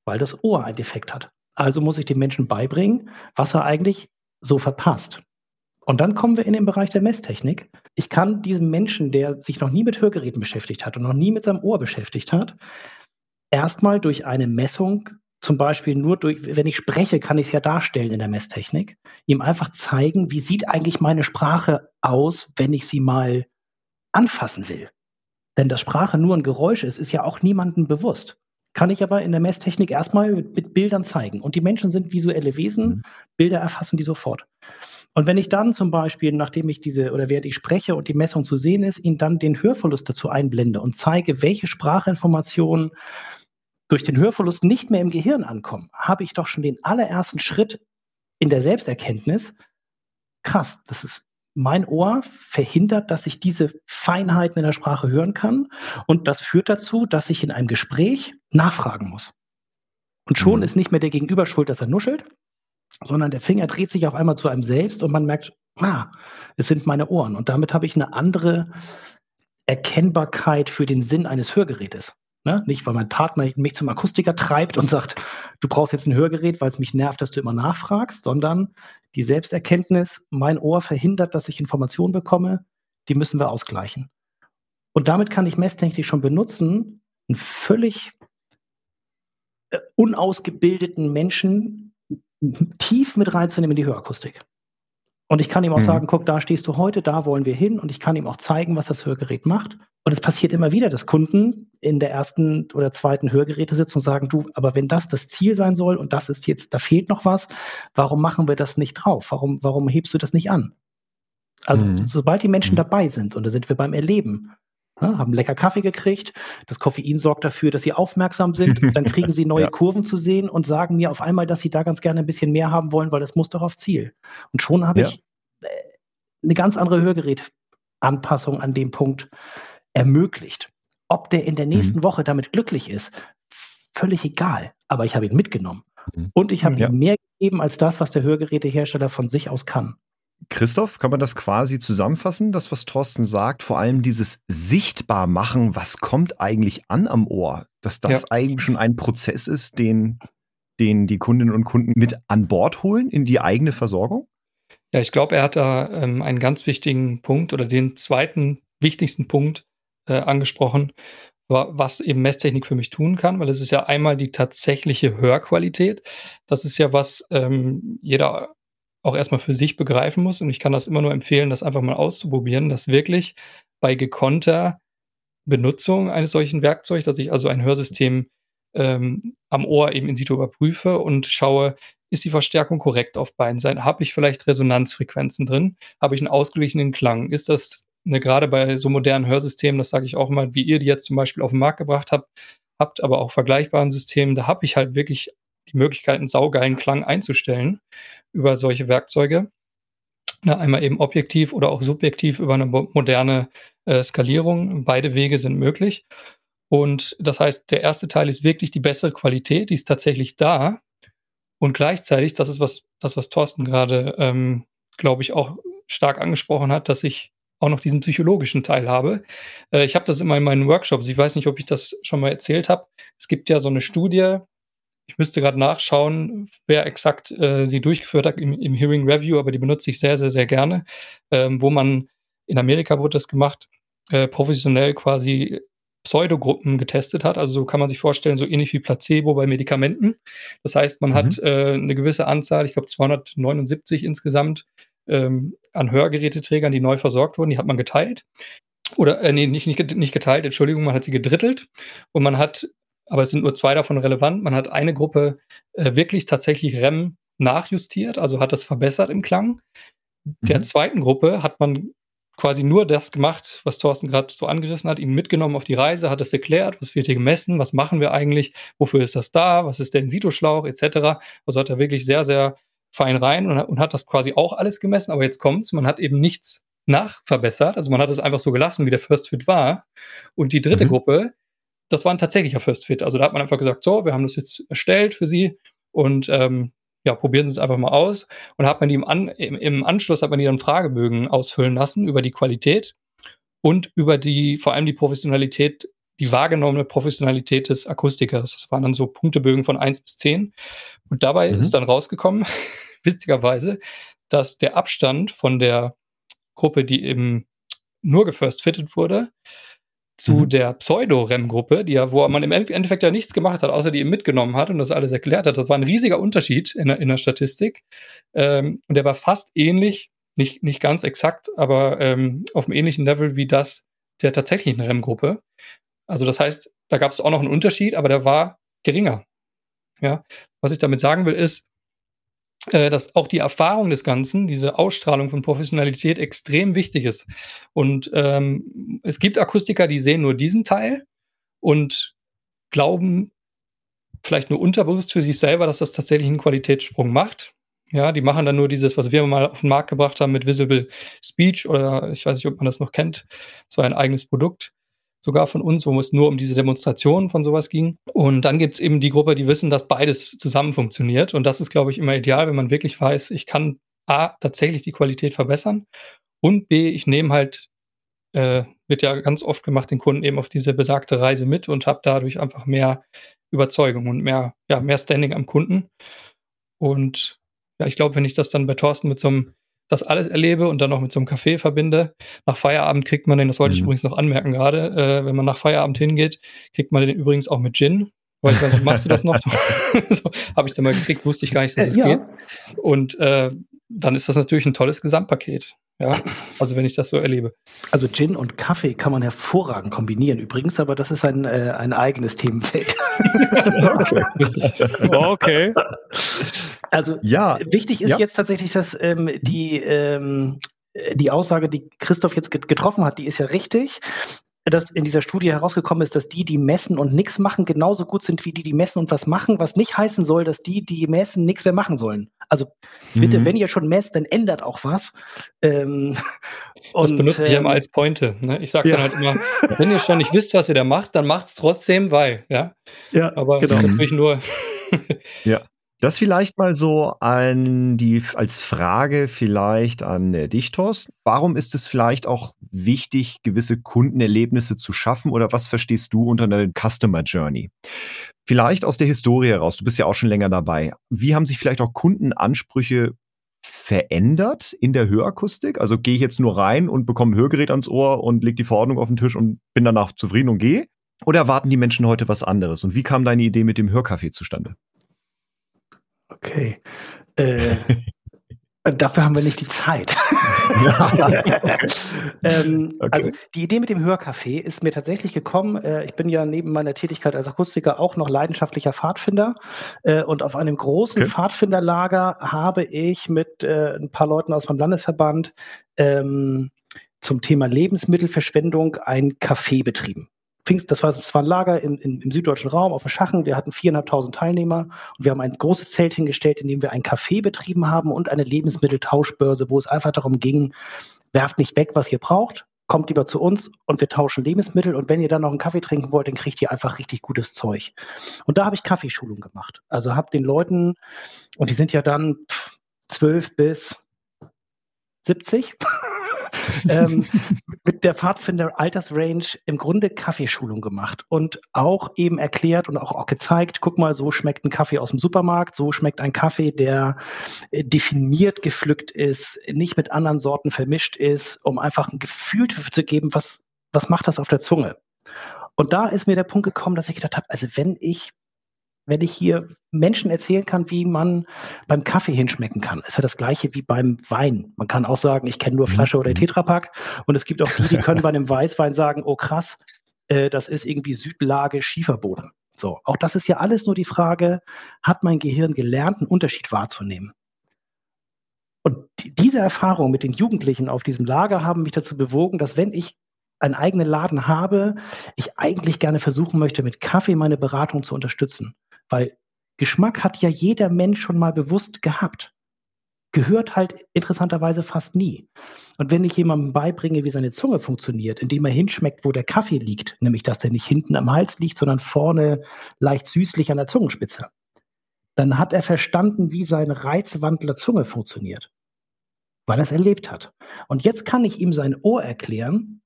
weil das Ohr einen Defekt hat. Also muss ich dem Menschen beibringen, was er eigentlich so verpasst. Und dann kommen wir in den Bereich der Messtechnik. Ich kann diesem Menschen, der sich noch nie mit Hörgeräten beschäftigt hat und noch nie mit seinem Ohr beschäftigt hat, erstmal durch eine Messung, zum Beispiel nur durch, wenn ich spreche, kann ich es ja darstellen in der Messtechnik, ihm einfach zeigen, wie sieht eigentlich meine Sprache aus, wenn ich sie mal anfassen will. Denn dass Sprache nur ein Geräusch ist, ist ja auch niemandem bewusst. Kann ich aber in der Messtechnik erstmal mit, mit Bildern zeigen. Und die Menschen sind visuelle Wesen, mhm. Bilder erfassen die sofort. Und wenn ich dann zum Beispiel, nachdem ich diese oder während ich spreche und die Messung zu sehen ist, ihn dann den Hörverlust dazu einblende und zeige, welche Sprachinformationen durch den Hörverlust nicht mehr im Gehirn ankommen, habe ich doch schon den allerersten Schritt in der Selbsterkenntnis. Krass, das ist mein Ohr verhindert, dass ich diese Feinheiten in der Sprache hören kann. Und das führt dazu, dass ich in einem Gespräch nachfragen muss. Und schon mhm. ist nicht mehr der Gegenüber schuld, dass er nuschelt, sondern der Finger dreht sich auf einmal zu einem selbst und man merkt, ah, es sind meine Ohren. Und damit habe ich eine andere Erkennbarkeit für den Sinn eines Hörgerätes. Ne? Nicht, weil mein Partner mich zum Akustiker treibt und sagt, du brauchst jetzt ein Hörgerät, weil es mich nervt, dass du immer nachfragst, sondern die Selbsterkenntnis, mein Ohr verhindert, dass ich Informationen bekomme, die müssen wir ausgleichen. Und damit kann ich Messtechnik schon benutzen, einen völlig äh, unausgebildeten Menschen tief mit reinzunehmen in die Hörakustik. Und ich kann ihm auch mhm. sagen, guck, da stehst du heute, da wollen wir hin. Und ich kann ihm auch zeigen, was das Hörgerät macht. Und es passiert immer wieder, dass Kunden in der ersten oder zweiten Hörgeräte sitzen und sagen, du, aber wenn das das Ziel sein soll und das ist jetzt, da fehlt noch was, warum machen wir das nicht drauf? Warum, warum hebst du das nicht an? Also, mhm. sobald die Menschen mhm. dabei sind, und da sind wir beim Erleben, ja, haben lecker Kaffee gekriegt, das Koffein sorgt dafür, dass sie aufmerksam sind, dann kriegen sie neue ja. Kurven zu sehen und sagen mir auf einmal, dass sie da ganz gerne ein bisschen mehr haben wollen, weil das muss doch auf Ziel. Und schon habe ja. ich äh, eine ganz andere Hörgerätanpassung an dem Punkt ermöglicht. Ob der in der nächsten mhm. Woche damit glücklich ist, völlig egal. Aber ich habe ihn mitgenommen. Mhm. Und ich habe ja. ihm mehr gegeben als das, was der Hörgerätehersteller von sich aus kann. Christoph, kann man das quasi zusammenfassen, das, was Thorsten sagt? Vor allem dieses Sichtbarmachen, was kommt eigentlich an am Ohr? Dass das ja. eigentlich schon ein Prozess ist, den, den die Kundinnen und Kunden mit an Bord holen in die eigene Versorgung? Ja, ich glaube, er hat da ähm, einen ganz wichtigen Punkt oder den zweiten wichtigsten Punkt äh, angesprochen, was eben Messtechnik für mich tun kann, weil es ist ja einmal die tatsächliche Hörqualität. Das ist ja was ähm, jeder auch erstmal für sich begreifen muss. Und ich kann das immer nur empfehlen, das einfach mal auszuprobieren, dass wirklich bei gekonnter Benutzung eines solchen Werkzeugs, dass ich also ein Hörsystem ähm, am Ohr eben in situ überprüfe und schaue, ist die Verstärkung korrekt auf beiden Seiten? Habe ich vielleicht Resonanzfrequenzen drin? Habe ich einen ausgeglichenen Klang? Ist das ne, gerade bei so modernen Hörsystemen, das sage ich auch mal, wie ihr die jetzt zum Beispiel auf den Markt gebracht habt, habt, aber auch vergleichbaren Systemen, da habe ich halt wirklich die Möglichkeit, einen saugeilen Klang einzustellen über solche Werkzeuge. Na, einmal eben objektiv oder auch subjektiv über eine moderne äh, Skalierung. Beide Wege sind möglich. Und das heißt, der erste Teil ist wirklich die bessere Qualität, die ist tatsächlich da. Und gleichzeitig, das ist was, das, was Thorsten gerade, ähm, glaube ich, auch stark angesprochen hat, dass ich auch noch diesen psychologischen Teil habe. Äh, ich habe das immer in meinen Workshops. Ich weiß nicht, ob ich das schon mal erzählt habe. Es gibt ja so eine Studie, ich müsste gerade nachschauen, wer exakt äh, sie durchgeführt hat im, im, Hearing Review, aber die benutze ich sehr, sehr, sehr gerne, ähm, wo man in Amerika wurde das gemacht, äh, professionell quasi Pseudogruppen getestet hat. Also so kann man sich vorstellen, so ähnlich wie Placebo bei Medikamenten. Das heißt, man mhm. hat äh, eine gewisse Anzahl, ich glaube 279 insgesamt, ähm, an Hörgeräteträgern, die neu versorgt wurden, die hat man geteilt. Oder, äh, nee, nicht, nicht, nicht geteilt, Entschuldigung, man hat sie gedrittelt. Und man hat aber es sind nur zwei davon relevant. Man hat eine Gruppe äh, wirklich tatsächlich REM nachjustiert, also hat das verbessert im Klang. Der mhm. zweiten Gruppe hat man quasi nur das gemacht, was Thorsten gerade so angerissen hat, ihn mitgenommen auf die Reise, hat es erklärt, was wird hier gemessen, was machen wir eigentlich, wofür ist das da, was ist der In-Situ-Schlauch etc. Also hat er wirklich sehr, sehr fein rein und, und hat das quasi auch alles gemessen, aber jetzt kommt's, man hat eben nichts nachverbessert, also man hat es einfach so gelassen, wie der First Fit war. Und die dritte mhm. Gruppe, das war ein tatsächlicher First Fit. Also da hat man einfach gesagt, so, wir haben das jetzt erstellt für Sie und ähm, ja, probieren Sie es einfach mal aus. Und hat man die im, An im, im, Anschluss hat man die dann Fragebögen ausfüllen lassen über die Qualität und über die, vor allem die Professionalität, die wahrgenommene Professionalität des Akustikers. Das waren dann so Punktebögen von 1 bis 10. Und dabei mhm. ist dann rausgekommen, witzigerweise, dass der Abstand von der Gruppe, die eben nur gefirst fitted wurde, zu mhm. der Pseudo-REM-Gruppe, die ja, wo man im Endeffekt ja nichts gemacht hat, außer die eben mitgenommen hat und das alles erklärt hat. Das war ein riesiger Unterschied in der, in der Statistik. Ähm, und der war fast ähnlich, nicht, nicht ganz exakt, aber ähm, auf einem ähnlichen Level wie das der tatsächlichen REM-Gruppe. Also das heißt, da gab es auch noch einen Unterschied, aber der war geringer. Ja, was ich damit sagen will, ist, dass auch die Erfahrung des Ganzen, diese Ausstrahlung von Professionalität extrem wichtig ist. Und ähm, es gibt Akustiker, die sehen nur diesen Teil und glauben vielleicht nur unterbewusst für sich selber, dass das tatsächlich einen Qualitätssprung macht. Ja, die machen dann nur dieses, was wir mal auf den Markt gebracht haben mit Visible Speech oder ich weiß nicht, ob man das noch kennt. Das war ein eigenes Produkt sogar von uns, wo es nur um diese Demonstration von sowas ging. Und dann gibt es eben die Gruppe, die wissen, dass beides zusammen funktioniert. Und das ist, glaube ich, immer ideal, wenn man wirklich weiß, ich kann A, tatsächlich die Qualität verbessern und B, ich nehme halt, äh, wird ja ganz oft gemacht, den Kunden eben auf diese besagte Reise mit und habe dadurch einfach mehr Überzeugung und mehr, ja, mehr Standing am Kunden. Und ja, ich glaube, wenn ich das dann bei Thorsten mit so einem das alles erlebe und dann noch mit so einem Kaffee verbinde. Nach Feierabend kriegt man den, das wollte mhm. ich übrigens noch anmerken gerade, äh, wenn man nach Feierabend hingeht, kriegt man den übrigens auch mit Gin. Weil ich weiß nicht, machst du das noch? so, Habe ich dann mal gekriegt, wusste ich gar nicht, dass es ja. geht. Und äh, dann ist das natürlich ein tolles Gesamtpaket. Ja, also wenn ich das so erlebe. Also Gin und Kaffee kann man hervorragend kombinieren übrigens, aber das ist ein, äh, ein eigenes Themenfeld. okay. Also ja, wichtig ist ja. jetzt tatsächlich, dass ähm, die, ähm, die Aussage, die Christoph jetzt getroffen hat, die ist ja richtig dass in dieser Studie herausgekommen ist, dass die, die messen und nichts machen, genauso gut sind wie die, die messen und was machen, was nicht heißen soll, dass die, die messen, nichts mehr machen sollen. Also bitte, mhm. wenn ihr schon messt, dann ändert auch was. Ähm, das und, benutze ich ähm, immer als Pointe. Ne? Ich sage ja. dann halt immer, wenn ihr schon nicht wisst, was ihr da macht, dann macht es trotzdem, weil, ja. Ja, aber genau. das ist natürlich nur. ja. Das vielleicht mal so an die, als Frage vielleicht an äh, dich, Thorsten. Warum ist es vielleicht auch wichtig, gewisse Kundenerlebnisse zu schaffen oder was verstehst du unter einer Customer Journey? Vielleicht aus der Historie heraus, du bist ja auch schon länger dabei. Wie haben sich vielleicht auch Kundenansprüche verändert in der Hörakustik? Also gehe ich jetzt nur rein und bekomme ein Hörgerät ans Ohr und lege die Verordnung auf den Tisch und bin danach zufrieden und gehe? Oder erwarten die Menschen heute was anderes? Und wie kam deine Idee mit dem Hörkaffee zustande? Okay. Äh, dafür haben wir nicht die Zeit. ähm, okay. Also die Idee mit dem Hörcafé ist mir tatsächlich gekommen. Äh, ich bin ja neben meiner Tätigkeit als Akustiker auch noch leidenschaftlicher Pfadfinder. Äh, und auf einem großen okay. Pfadfinderlager habe ich mit äh, ein paar Leuten aus meinem Landesverband ähm, zum Thema Lebensmittelverschwendung ein Café betrieben. Pfingst, das war, das war ein Lager im, im, im süddeutschen Raum auf dem Schachen. Wir hatten viereinhalbtausend Teilnehmer und wir haben ein großes Zelt hingestellt, in dem wir ein Café betrieben haben und eine Lebensmitteltauschbörse, wo es einfach darum ging, werft nicht weg, was ihr braucht, kommt lieber zu uns und wir tauschen Lebensmittel und wenn ihr dann noch einen Kaffee trinken wollt, dann kriegt ihr einfach richtig gutes Zeug. Und da habe ich Kaffeeschulung gemacht. Also habe den Leuten, und die sind ja dann zwölf bis 70, ähm, mit der Pfadfinder Altersrange im Grunde Kaffeeschulung gemacht und auch eben erklärt und auch, auch gezeigt, guck mal, so schmeckt ein Kaffee aus dem Supermarkt, so schmeckt ein Kaffee, der äh, definiert gepflückt ist, nicht mit anderen Sorten vermischt ist, um einfach ein Gefühl zu geben, was, was macht das auf der Zunge. Und da ist mir der Punkt gekommen, dass ich gedacht habe, also wenn ich wenn ich hier Menschen erzählen kann, wie man beim Kaffee hinschmecken kann. Ist ja das gleiche wie beim Wein. Man kann auch sagen, ich kenne nur mhm. Flasche oder mhm. Tetrapack. Und es gibt auch die, die können bei einem Weißwein sagen, oh krass, äh, das ist irgendwie Südlage Schieferboden. So, auch das ist ja alles nur die Frage, hat mein Gehirn gelernt, einen Unterschied wahrzunehmen? Und diese Erfahrung mit den Jugendlichen auf diesem Lager haben mich dazu bewogen, dass wenn ich einen eigenen Laden habe, ich eigentlich gerne versuchen möchte, mit Kaffee meine Beratung zu unterstützen. Weil Geschmack hat ja jeder Mensch schon mal bewusst gehabt. Gehört halt interessanterweise fast nie. Und wenn ich jemandem beibringe, wie seine Zunge funktioniert, indem er hinschmeckt, wo der Kaffee liegt, nämlich dass der nicht hinten am Hals liegt, sondern vorne leicht süßlich an der Zungenspitze, dann hat er verstanden, wie seine Reizwandler Zunge funktioniert, weil er es erlebt hat. Und jetzt kann ich ihm sein Ohr erklären,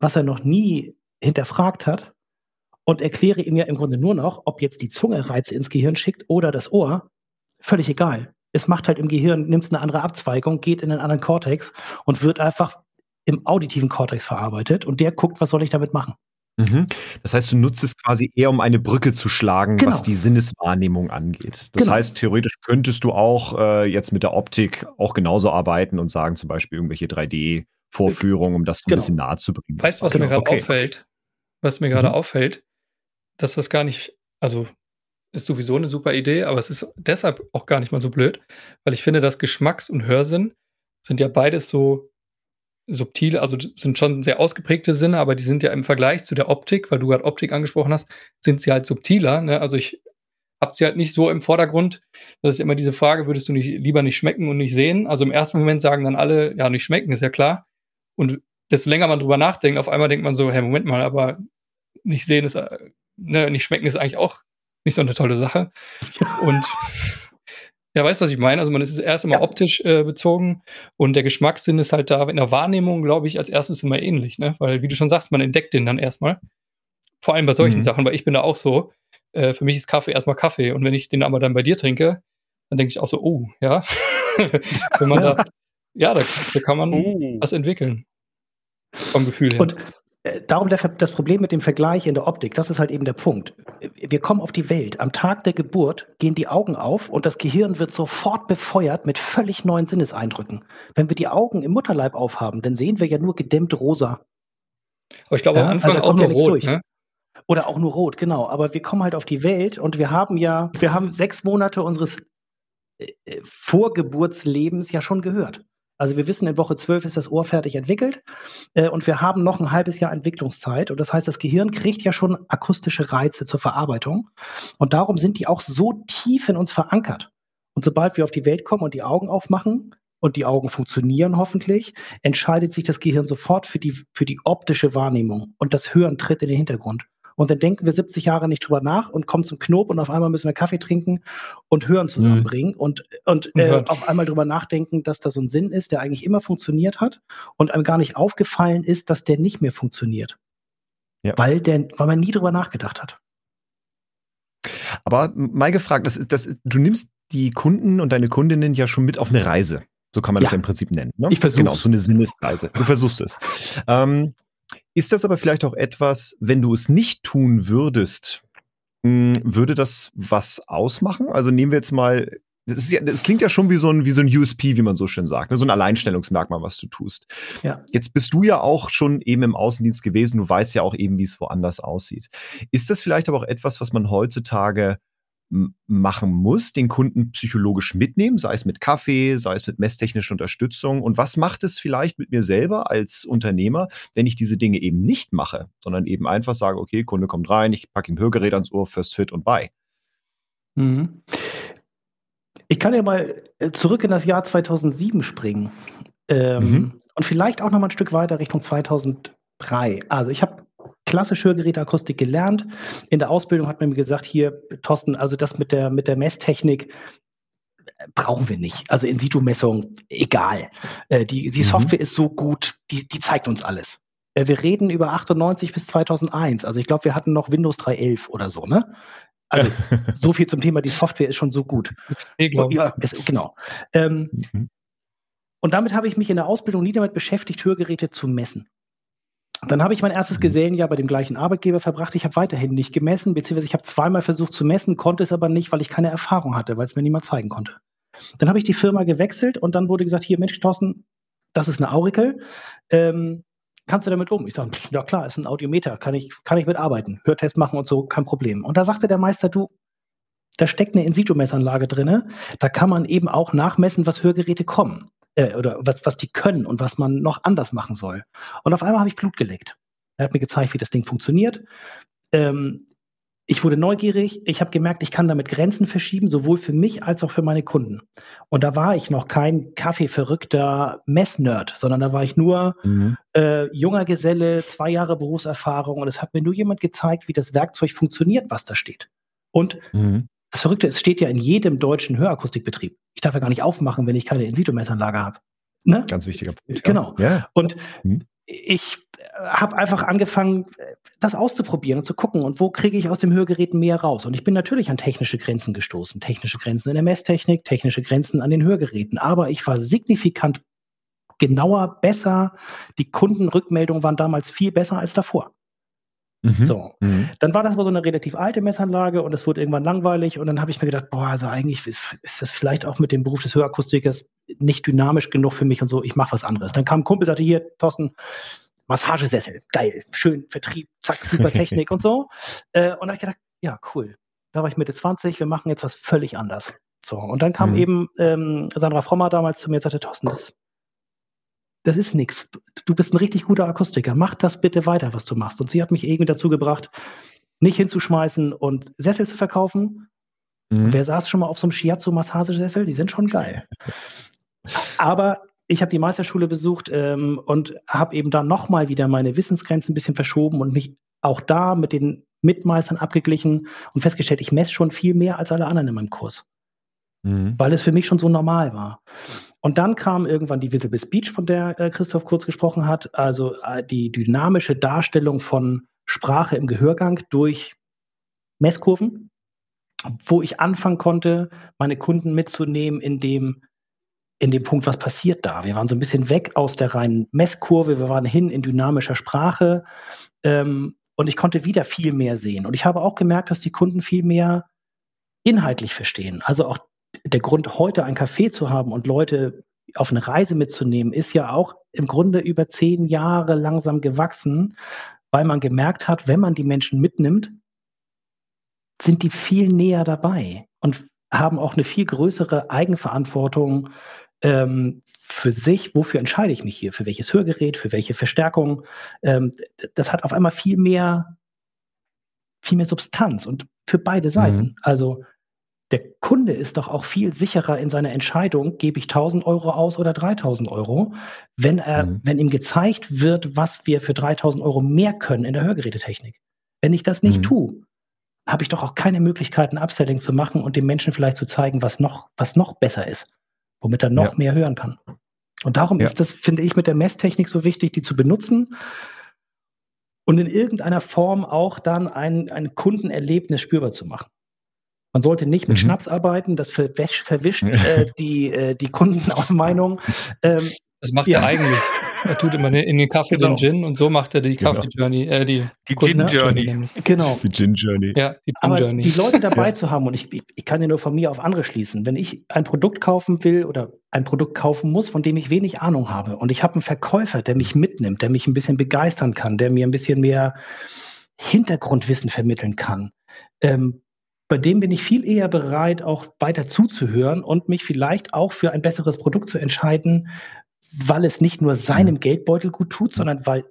was er noch nie hinterfragt hat, und erkläre ihm ja im Grunde nur noch, ob jetzt die Zunge Reize ins Gehirn schickt oder das Ohr, völlig egal. Es macht halt im Gehirn, nimmt es eine andere Abzweigung, geht in einen anderen Kortex und wird einfach im auditiven Kortex verarbeitet und der guckt, was soll ich damit machen. Mhm. Das heißt, du nutzt es quasi eher, um eine Brücke zu schlagen, genau. was die Sinneswahrnehmung angeht. Das genau. heißt, theoretisch könntest du auch äh, jetzt mit der Optik auch genauso arbeiten und sagen, zum Beispiel irgendwelche 3D-Vorführungen, um das genau. ein bisschen nahe zu bringen. Weißt du, was mir gerade okay. auffällt? Was mir gerade mhm. auffällt, dass das gar nicht, also ist sowieso eine super Idee, aber es ist deshalb auch gar nicht mal so blöd, weil ich finde, dass Geschmacks- und Hörsinn sind ja beides so subtile, also sind schon sehr ausgeprägte Sinne, aber die sind ja im Vergleich zu der Optik, weil du gerade Optik angesprochen hast, sind sie halt subtiler. Ne? Also ich habe sie halt nicht so im Vordergrund. Das ist immer diese Frage, würdest du nicht, lieber nicht schmecken und nicht sehen? Also im ersten Moment sagen dann alle, ja, nicht schmecken, ist ja klar. Und desto länger man drüber nachdenkt, auf einmal denkt man so, hey, Moment mal, aber nicht sehen ist, äh, ne, nicht schmecken ist eigentlich auch nicht so eine tolle Sache. Und ja, weißt du, was ich meine? Also man ist erst immer ja. optisch äh, bezogen und der Geschmackssinn ist halt da in der Wahrnehmung, glaube ich, als erstes immer ähnlich, ne? Weil, wie du schon sagst, man entdeckt den dann erstmal. Vor allem bei solchen mhm. Sachen, weil ich bin da auch so. Äh, für mich ist Kaffee erstmal Kaffee und wenn ich den aber dann bei dir trinke, dann denke ich auch so, oh, ja. wenn man da, ja, da, da kann man uh. was entwickeln. Vom Gefühl her. Und darum der, das Problem mit dem Vergleich in der Optik, das ist halt eben der Punkt. Wir kommen auf die Welt. Am Tag der Geburt gehen die Augen auf und das Gehirn wird sofort befeuert mit völlig neuen Sinneseindrücken. Wenn wir die Augen im Mutterleib aufhaben, dann sehen wir ja nur gedämmt rosa. Aber ich glaube, am Anfang also auch nur ja rot. Ne? Oder auch nur rot, genau. Aber wir kommen halt auf die Welt und wir haben ja, wir haben sechs Monate unseres äh, äh Vorgeburtslebens ja schon gehört. Also wir wissen, in Woche 12 ist das Ohr fertig entwickelt äh, und wir haben noch ein halbes Jahr Entwicklungszeit. Und das heißt, das Gehirn kriegt ja schon akustische Reize zur Verarbeitung. Und darum sind die auch so tief in uns verankert. Und sobald wir auf die Welt kommen und die Augen aufmachen, und die Augen funktionieren hoffentlich, entscheidet sich das Gehirn sofort für die, für die optische Wahrnehmung und das Hören tritt in den Hintergrund. Und dann denken wir 70 Jahre nicht drüber nach und kommen zum Knob und auf einmal müssen wir Kaffee trinken und Hören zusammenbringen mhm. und, und äh, auf einmal drüber nachdenken, dass da so ein Sinn ist, der eigentlich immer funktioniert hat und einem gar nicht aufgefallen ist, dass der nicht mehr funktioniert. Ja. Weil, der, weil man nie drüber nachgedacht hat. Aber mal gefragt, das, das, du nimmst die Kunden und deine Kundinnen ja schon mit auf eine Reise. So kann man ja. das ja im Prinzip nennen. Ne? Ich versuche Genau, so eine Sinnesreise. Du versuchst es. Ähm, ist das aber vielleicht auch etwas, wenn du es nicht tun würdest, hm, würde das was ausmachen? Also nehmen wir jetzt mal, das, ja, das klingt ja schon wie so, ein, wie so ein USP, wie man so schön sagt, ne? so ein Alleinstellungsmerkmal, was du tust. Ja. Jetzt bist du ja auch schon eben im Außendienst gewesen, du weißt ja auch eben, wie es woanders aussieht. Ist das vielleicht aber auch etwas, was man heutzutage machen muss, den Kunden psychologisch mitnehmen, sei es mit Kaffee, sei es mit messtechnischer Unterstützung. Und was macht es vielleicht mit mir selber als Unternehmer, wenn ich diese Dinge eben nicht mache, sondern eben einfach sage, okay, Kunde kommt rein, ich packe ihm Hörgerät ans Ohr, First Fit und Buy. Mhm. Ich kann ja mal äh, zurück in das Jahr 2007 springen ähm, mhm. und vielleicht auch noch mal ein Stück weiter Richtung 2003. Also ich habe klassisch Hörgeräteakustik gelernt. In der Ausbildung hat man mir gesagt, hier, Thorsten, also das mit der, mit der Messtechnik, äh, brauchen wir nicht. Also In-Situ-Messung, egal. Äh, die, die mhm. Software ist so gut, die, die zeigt uns alles. Äh, wir reden über 98 bis 2001. Also ich glaube, wir hatten noch Windows 3.11 oder so, ne? Also so viel zum Thema, die Software ist schon so gut. Ja, es, genau. Ähm, mhm. Und damit habe ich mich in der Ausbildung nie damit beschäftigt, Hörgeräte zu messen. Dann habe ich mein erstes mhm. Gesellenjahr bei dem gleichen Arbeitgeber verbracht. Ich habe weiterhin nicht gemessen, beziehungsweise ich habe zweimal versucht zu messen, konnte es aber nicht, weil ich keine Erfahrung hatte, weil es mir niemand zeigen konnte. Dann habe ich die Firma gewechselt und dann wurde gesagt, hier, Mensch, Thorsten, das ist eine Aurikel. Ähm, kannst du damit um? Ich sage, ja klar, ist ein Audiometer, kann ich, kann ich mitarbeiten, Hörtest machen und so, kein Problem. Und da sagte der Meister, du, da steckt eine In-Situ-Messanlage drin, da kann man eben auch nachmessen, was Hörgeräte kommen äh, oder was, was die können und was man noch anders machen soll. Und auf einmal habe ich Blut geleckt. Er hat mir gezeigt, wie das Ding funktioniert. Ähm, ich wurde neugierig, ich habe gemerkt, ich kann damit Grenzen verschieben, sowohl für mich als auch für meine Kunden. Und da war ich noch kein kaffeeverrückter Messnerd, sondern da war ich nur mhm. äh, junger Geselle, zwei Jahre Berufserfahrung und es hat mir nur jemand gezeigt, wie das Werkzeug funktioniert, was da steht. Und mhm. Das Verrückte, es steht ja in jedem deutschen Hörakustikbetrieb. Ich darf ja gar nicht aufmachen, wenn ich keine In-Situ-Messanlage habe. Ne? Ganz wichtiger Punkt. Genau. Ja. Und hm. ich habe einfach angefangen, das auszuprobieren und zu gucken, und wo kriege ich aus dem Hörgerät mehr raus. Und ich bin natürlich an technische Grenzen gestoßen. Technische Grenzen in der Messtechnik, technische Grenzen an den Hörgeräten. Aber ich war signifikant genauer, besser. Die Kundenrückmeldungen waren damals viel besser als davor. Mhm. So. Mhm. Dann war das aber so eine relativ alte Messanlage und es wurde irgendwann langweilig und dann habe ich mir gedacht, boah, also eigentlich ist, ist, das vielleicht auch mit dem Beruf des Hörakustikers nicht dynamisch genug für mich und so, ich mache was anderes. Dann kam ein Kumpel, sagte, hier, Thorsten, Massagesessel, geil, schön, Vertrieb, zack, super Technik und so. Äh, und da habe ich gedacht, ja, cool. Da war ich Mitte 20, wir machen jetzt was völlig anders. So, und dann kam mhm. eben ähm, Sandra Frommer damals zu mir und sagte, Thorsten, das das ist nichts. Du bist ein richtig guter Akustiker. Mach das bitte weiter, was du machst. Und sie hat mich irgendwie dazu gebracht, nicht hinzuschmeißen und Sessel zu verkaufen, Mhm. Wer saß schon mal auf so einem Shiatsu-Massagesessel? Die sind schon geil. Aber ich habe die Meisterschule besucht ähm, und habe eben da nochmal wieder meine Wissensgrenzen ein bisschen verschoben und mich auch da mit den Mitmeistern abgeglichen und festgestellt, ich messe schon viel mehr als alle anderen in meinem Kurs. Mhm. Weil es für mich schon so normal war. Und dann kam irgendwann die Visible Speech, von der äh, Christoph kurz gesprochen hat, also äh, die dynamische Darstellung von Sprache im Gehörgang durch Messkurven, wo ich anfangen konnte, meine Kunden mitzunehmen in dem, in dem Punkt, was passiert da. Wir waren so ein bisschen weg aus der reinen Messkurve, wir waren hin in dynamischer Sprache ähm, und ich konnte wieder viel mehr sehen. Und ich habe auch gemerkt, dass die Kunden viel mehr inhaltlich verstehen. Also auch der Grund, heute ein Café zu haben und Leute auf eine Reise mitzunehmen, ist ja auch im Grunde über zehn Jahre langsam gewachsen, weil man gemerkt hat, wenn man die Menschen mitnimmt, sind die viel näher dabei und haben auch eine viel größere Eigenverantwortung ähm, für sich, wofür entscheide ich mich hier, für welches Hörgerät, für welche Verstärkung. Ähm, das hat auf einmal viel mehr, viel mehr Substanz und für beide Seiten. Mhm. Also der Kunde ist doch auch viel sicherer in seiner Entscheidung, gebe ich 1000 Euro aus oder 3000 Euro, wenn er, mhm. wenn ihm gezeigt wird, was wir für 3000 Euro mehr können in der Hörgerätetechnik. Wenn ich das nicht mhm. tue, habe ich doch auch keine Möglichkeiten, Upselling zu machen und dem Menschen vielleicht zu zeigen, was noch, was noch besser ist, womit er noch ja. mehr hören kann. Und darum ja. ist das, finde ich, mit der Messtechnik so wichtig, die zu benutzen und in irgendeiner Form auch dann ein, ein Kundenerlebnis spürbar zu machen. Man sollte nicht mit mhm. Schnaps arbeiten, das verwisch, verwischt äh, die, äh, die Kundenmeinung. Ähm, das macht ja. er eigentlich. Er tut immer in den Kaffee genau. den Gin und so macht er die genau. Kaffee Journey, äh, die, die Gin Journey. Genau. Die Gin Journey. Ja, die Gin Aber Journey. Die Leute dabei ja. zu haben und ich, ich, ich kann ja nur von mir auf andere schließen. Wenn ich ein Produkt kaufen will oder ein Produkt kaufen muss, von dem ich wenig Ahnung habe und ich habe einen Verkäufer, der mich mitnimmt, der mich ein bisschen begeistern kann, der mir ein bisschen mehr Hintergrundwissen vermitteln kann, ähm, bei dem bin ich viel eher bereit, auch weiter zuzuhören und mich vielleicht auch für ein besseres Produkt zu entscheiden, weil es nicht nur seinem mhm. Geldbeutel gut tut, sondern weil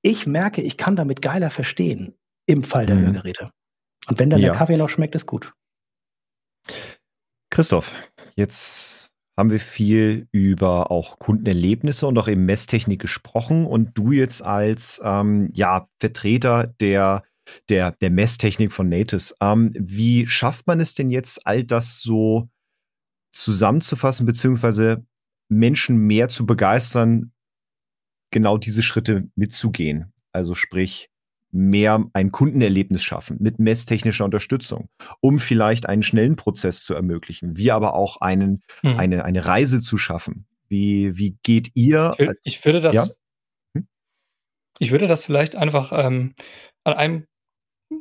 ich merke, ich kann damit geiler verstehen im Fall der mhm. Hörgeräte. Und wenn dann ja. der Kaffee noch schmeckt, ist gut. Christoph, jetzt haben wir viel über auch Kundenerlebnisse und auch eben Messtechnik gesprochen und du jetzt als ähm, ja, Vertreter der der, der Messtechnik von Natis. Ähm, wie schafft man es denn jetzt, all das so zusammenzufassen, beziehungsweise Menschen mehr zu begeistern, genau diese Schritte mitzugehen? Also sprich, mehr ein Kundenerlebnis schaffen mit messtechnischer Unterstützung, um vielleicht einen schnellen Prozess zu ermöglichen, wie aber auch einen, hm. eine, eine Reise zu schaffen. Wie, wie geht ihr? Ich, als, ich würde das, ja? hm? ich würde das vielleicht einfach ähm, an einem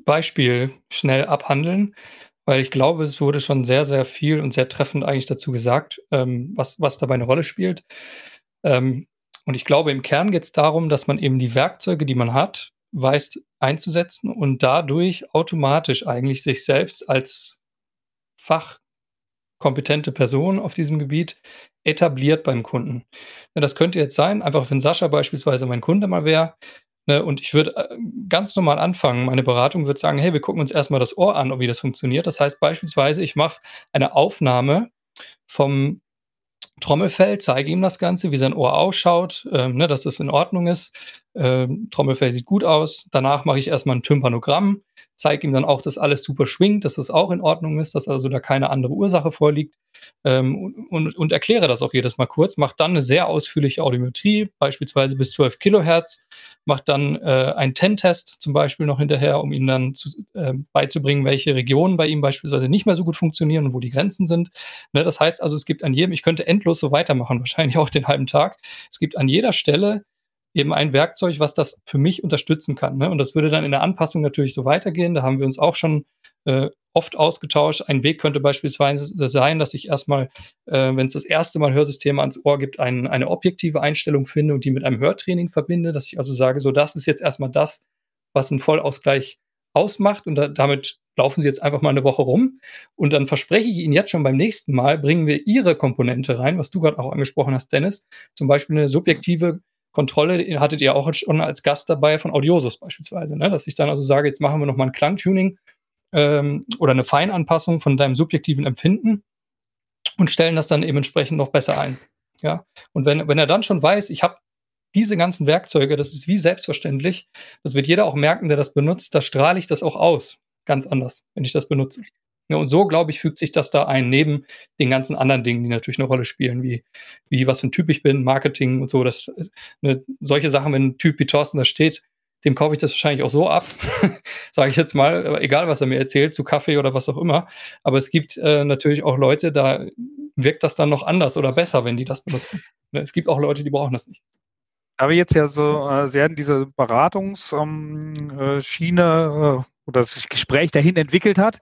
Beispiel schnell abhandeln, weil ich glaube, es wurde schon sehr, sehr viel und sehr treffend eigentlich dazu gesagt, ähm, was, was dabei eine Rolle spielt. Ähm, und ich glaube, im Kern geht es darum, dass man eben die Werkzeuge, die man hat, weiß einzusetzen und dadurch automatisch eigentlich sich selbst als fachkompetente Person auf diesem Gebiet etabliert beim Kunden. Ja, das könnte jetzt sein, einfach wenn Sascha beispielsweise mein Kunde mal wäre, Ne, und ich würde äh, ganz normal anfangen. Meine Beratung würde sagen, hey, wir gucken uns erstmal das Ohr an, ob wie das funktioniert. Das heißt beispielsweise, ich mache eine Aufnahme vom Trommelfell, zeige ihm das Ganze, wie sein Ohr ausschaut, ähm, ne, dass das in Ordnung ist. Ähm, Trommelfell sieht gut aus. Danach mache ich erstmal ein Tympanogramm, zeige ihm dann auch, dass alles super schwingt, dass das auch in Ordnung ist, dass also da keine andere Ursache vorliegt ähm, und, und, erkläre das auch jedes Mal kurz, macht dann eine sehr ausführliche Audiometrie, beispielsweise bis 12 Kilohertz, macht dann äh, einen TEN-Test zum Beispiel noch hinterher, um ihm dann zu, äh, beizubringen, welche Regionen bei ihm beispielsweise nicht mehr so gut funktionieren und wo die Grenzen sind. Ne, das heißt also, es gibt an jedem, ich könnte endlos so weitermachen, wahrscheinlich auch den halben Tag, es gibt an jeder Stelle eben ein Werkzeug, was das für mich unterstützen kann. Ne? Und das würde dann in der Anpassung natürlich so weitergehen. Da haben wir uns auch schon äh, oft ausgetauscht. Ein Weg könnte beispielsweise sein, dass ich erstmal, äh, wenn es das erste Mal Hörsysteme ans Ohr gibt, ein, eine objektive Einstellung finde und die mit einem Hörtraining verbinde, dass ich also sage, so das ist jetzt erstmal das, was einen Vollausgleich ausmacht und da, damit laufen Sie jetzt einfach mal eine Woche rum und dann verspreche ich Ihnen jetzt schon beim nächsten Mal, bringen wir Ihre Komponente rein, was du gerade auch angesprochen hast, Dennis, zum Beispiel eine subjektive Kontrolle hattet ihr auch schon als Gast dabei von Audiosus beispielsweise, ne? dass ich dann also sage, jetzt machen wir nochmal ein Klangtuning ähm, oder eine Feinanpassung von deinem subjektiven Empfinden und stellen das dann eben entsprechend noch besser ein. Ja, und wenn, wenn er dann schon weiß, ich habe diese ganzen Werkzeuge, das ist wie selbstverständlich, das wird jeder auch merken, der das benutzt, da strahle ich das auch aus. Ganz anders, wenn ich das benutze. Ja, und so, glaube ich, fügt sich das da ein, neben den ganzen anderen Dingen, die natürlich eine Rolle spielen, wie, wie was für ein Typ ich bin, Marketing und so. Das, ne, solche Sachen, wenn ein Typ wie Thorsten da steht, dem kaufe ich das wahrscheinlich auch so ab, sage ich jetzt mal, egal was er mir erzählt, zu Kaffee oder was auch immer. Aber es gibt äh, natürlich auch Leute, da wirkt das dann noch anders oder besser, wenn die das benutzen. Ne, es gibt auch Leute, die brauchen das nicht. Da wir jetzt ja so äh, sehr in diese Beratungsschiene ähm, äh, oder das Gespräch dahin entwickelt hat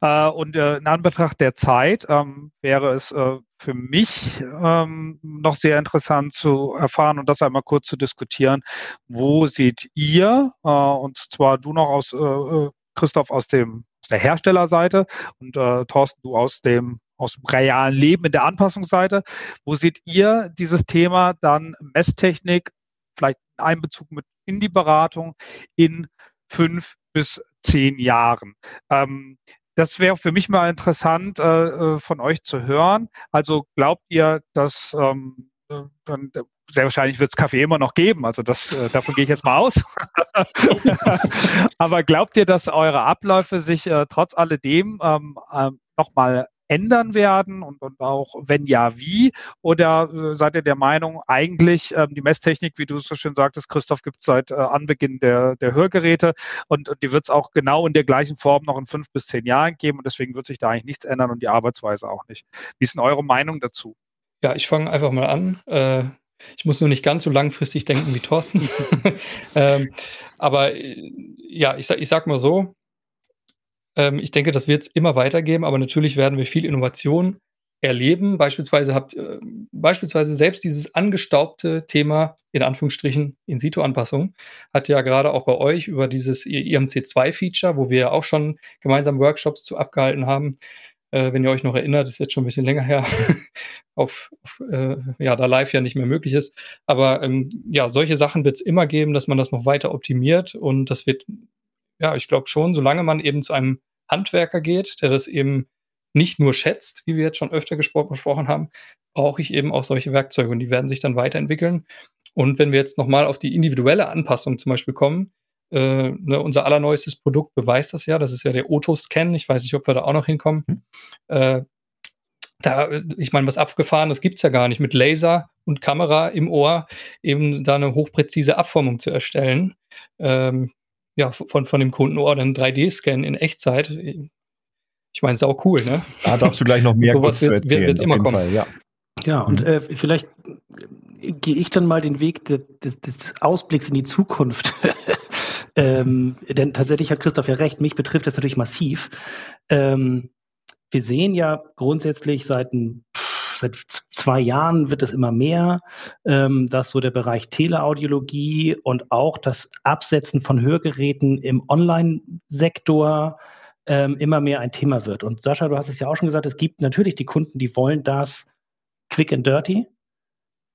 äh, und äh, in Anbetracht der Zeit ähm, wäre es äh, für mich ähm, noch sehr interessant zu erfahren und das einmal kurz zu diskutieren. Wo seht ihr, äh, und zwar du noch aus, äh, äh Christoph aus dem aus der Herstellerseite und äh, Thorsten, du aus dem aus dem realen Leben in der Anpassungsseite. Wo seht ihr dieses Thema dann Messtechnik, vielleicht Einbezug mit in die Beratung in fünf bis zehn Jahren? Ähm, das wäre für mich mal interessant äh, äh, von euch zu hören. Also glaubt ihr, dass ähm, äh, dann sehr wahrscheinlich wird es Kaffee immer noch geben, also das, äh, davon gehe ich jetzt mal aus. Aber glaubt ihr, dass eure Abläufe sich äh, trotz alledem ähm, äh, nochmal ändern werden und, und auch wenn ja, wie? Oder äh, seid ihr der Meinung, eigentlich ähm, die Messtechnik, wie du es so schön sagtest, Christoph, gibt es seit äh, Anbeginn der, der Hörgeräte und, und die wird es auch genau in der gleichen Form noch in fünf bis zehn Jahren geben und deswegen wird sich da eigentlich nichts ändern und die Arbeitsweise auch nicht. Wie ist denn eure Meinung dazu? Ja, ich fange einfach mal an. Äh, ich muss nur nicht ganz so langfristig denken wie Thorsten. ähm, aber äh, ja, ich, ich sag mal so, ähm, ich denke, das wird es immer weitergeben, aber natürlich werden wir viel Innovation erleben. Beispielsweise habt äh, beispielsweise selbst dieses angestaubte Thema in Anführungsstrichen In-situ-Anpassung hat ja gerade auch bei euch über dieses IMC2-Feature, wo wir auch schon gemeinsam Workshops zu abgehalten haben, äh, wenn ihr euch noch erinnert, ist jetzt schon ein bisschen länger her, auf, auf äh, ja, da live ja nicht mehr möglich ist. Aber ähm, ja, solche Sachen wird es immer geben, dass man das noch weiter optimiert und das wird ja, ich glaube schon, solange man eben zu einem Handwerker geht, der das eben nicht nur schätzt, wie wir jetzt schon öfter besprochen haben, brauche ich eben auch solche Werkzeuge und die werden sich dann weiterentwickeln. Und wenn wir jetzt nochmal auf die individuelle Anpassung zum Beispiel kommen, äh, ne, unser allerneuestes Produkt beweist das ja, das ist ja der Otoscan. Ich weiß nicht, ob wir da auch noch hinkommen. Mhm. Äh, da, ich meine, was abgefahren, das gibt es ja gar nicht, mit Laser und Kamera im Ohr eben da eine hochpräzise Abformung zu erstellen. Ähm, ja, von, von dem Kunden oder einen 3D-Scan in Echtzeit. Ich meine, ist auch cool, ne? Da darfst du gleich noch mehr kurz wird, zu erzählen. Wird, wird immer kommen. Fall, ja. Ja, und mhm. äh, vielleicht gehe ich dann mal den Weg des, des, des Ausblicks in die Zukunft. ähm, denn tatsächlich hat Christoph ja recht, mich betrifft das natürlich massiv. Ähm, wir sehen ja grundsätzlich seit ein seit zwei Jahren wird es immer mehr, ähm, dass so der Bereich Teleaudiologie und auch das Absetzen von Hörgeräten im Online-Sektor ähm, immer mehr ein Thema wird. Und Sascha, du hast es ja auch schon gesagt, es gibt natürlich die Kunden, die wollen das quick and dirty.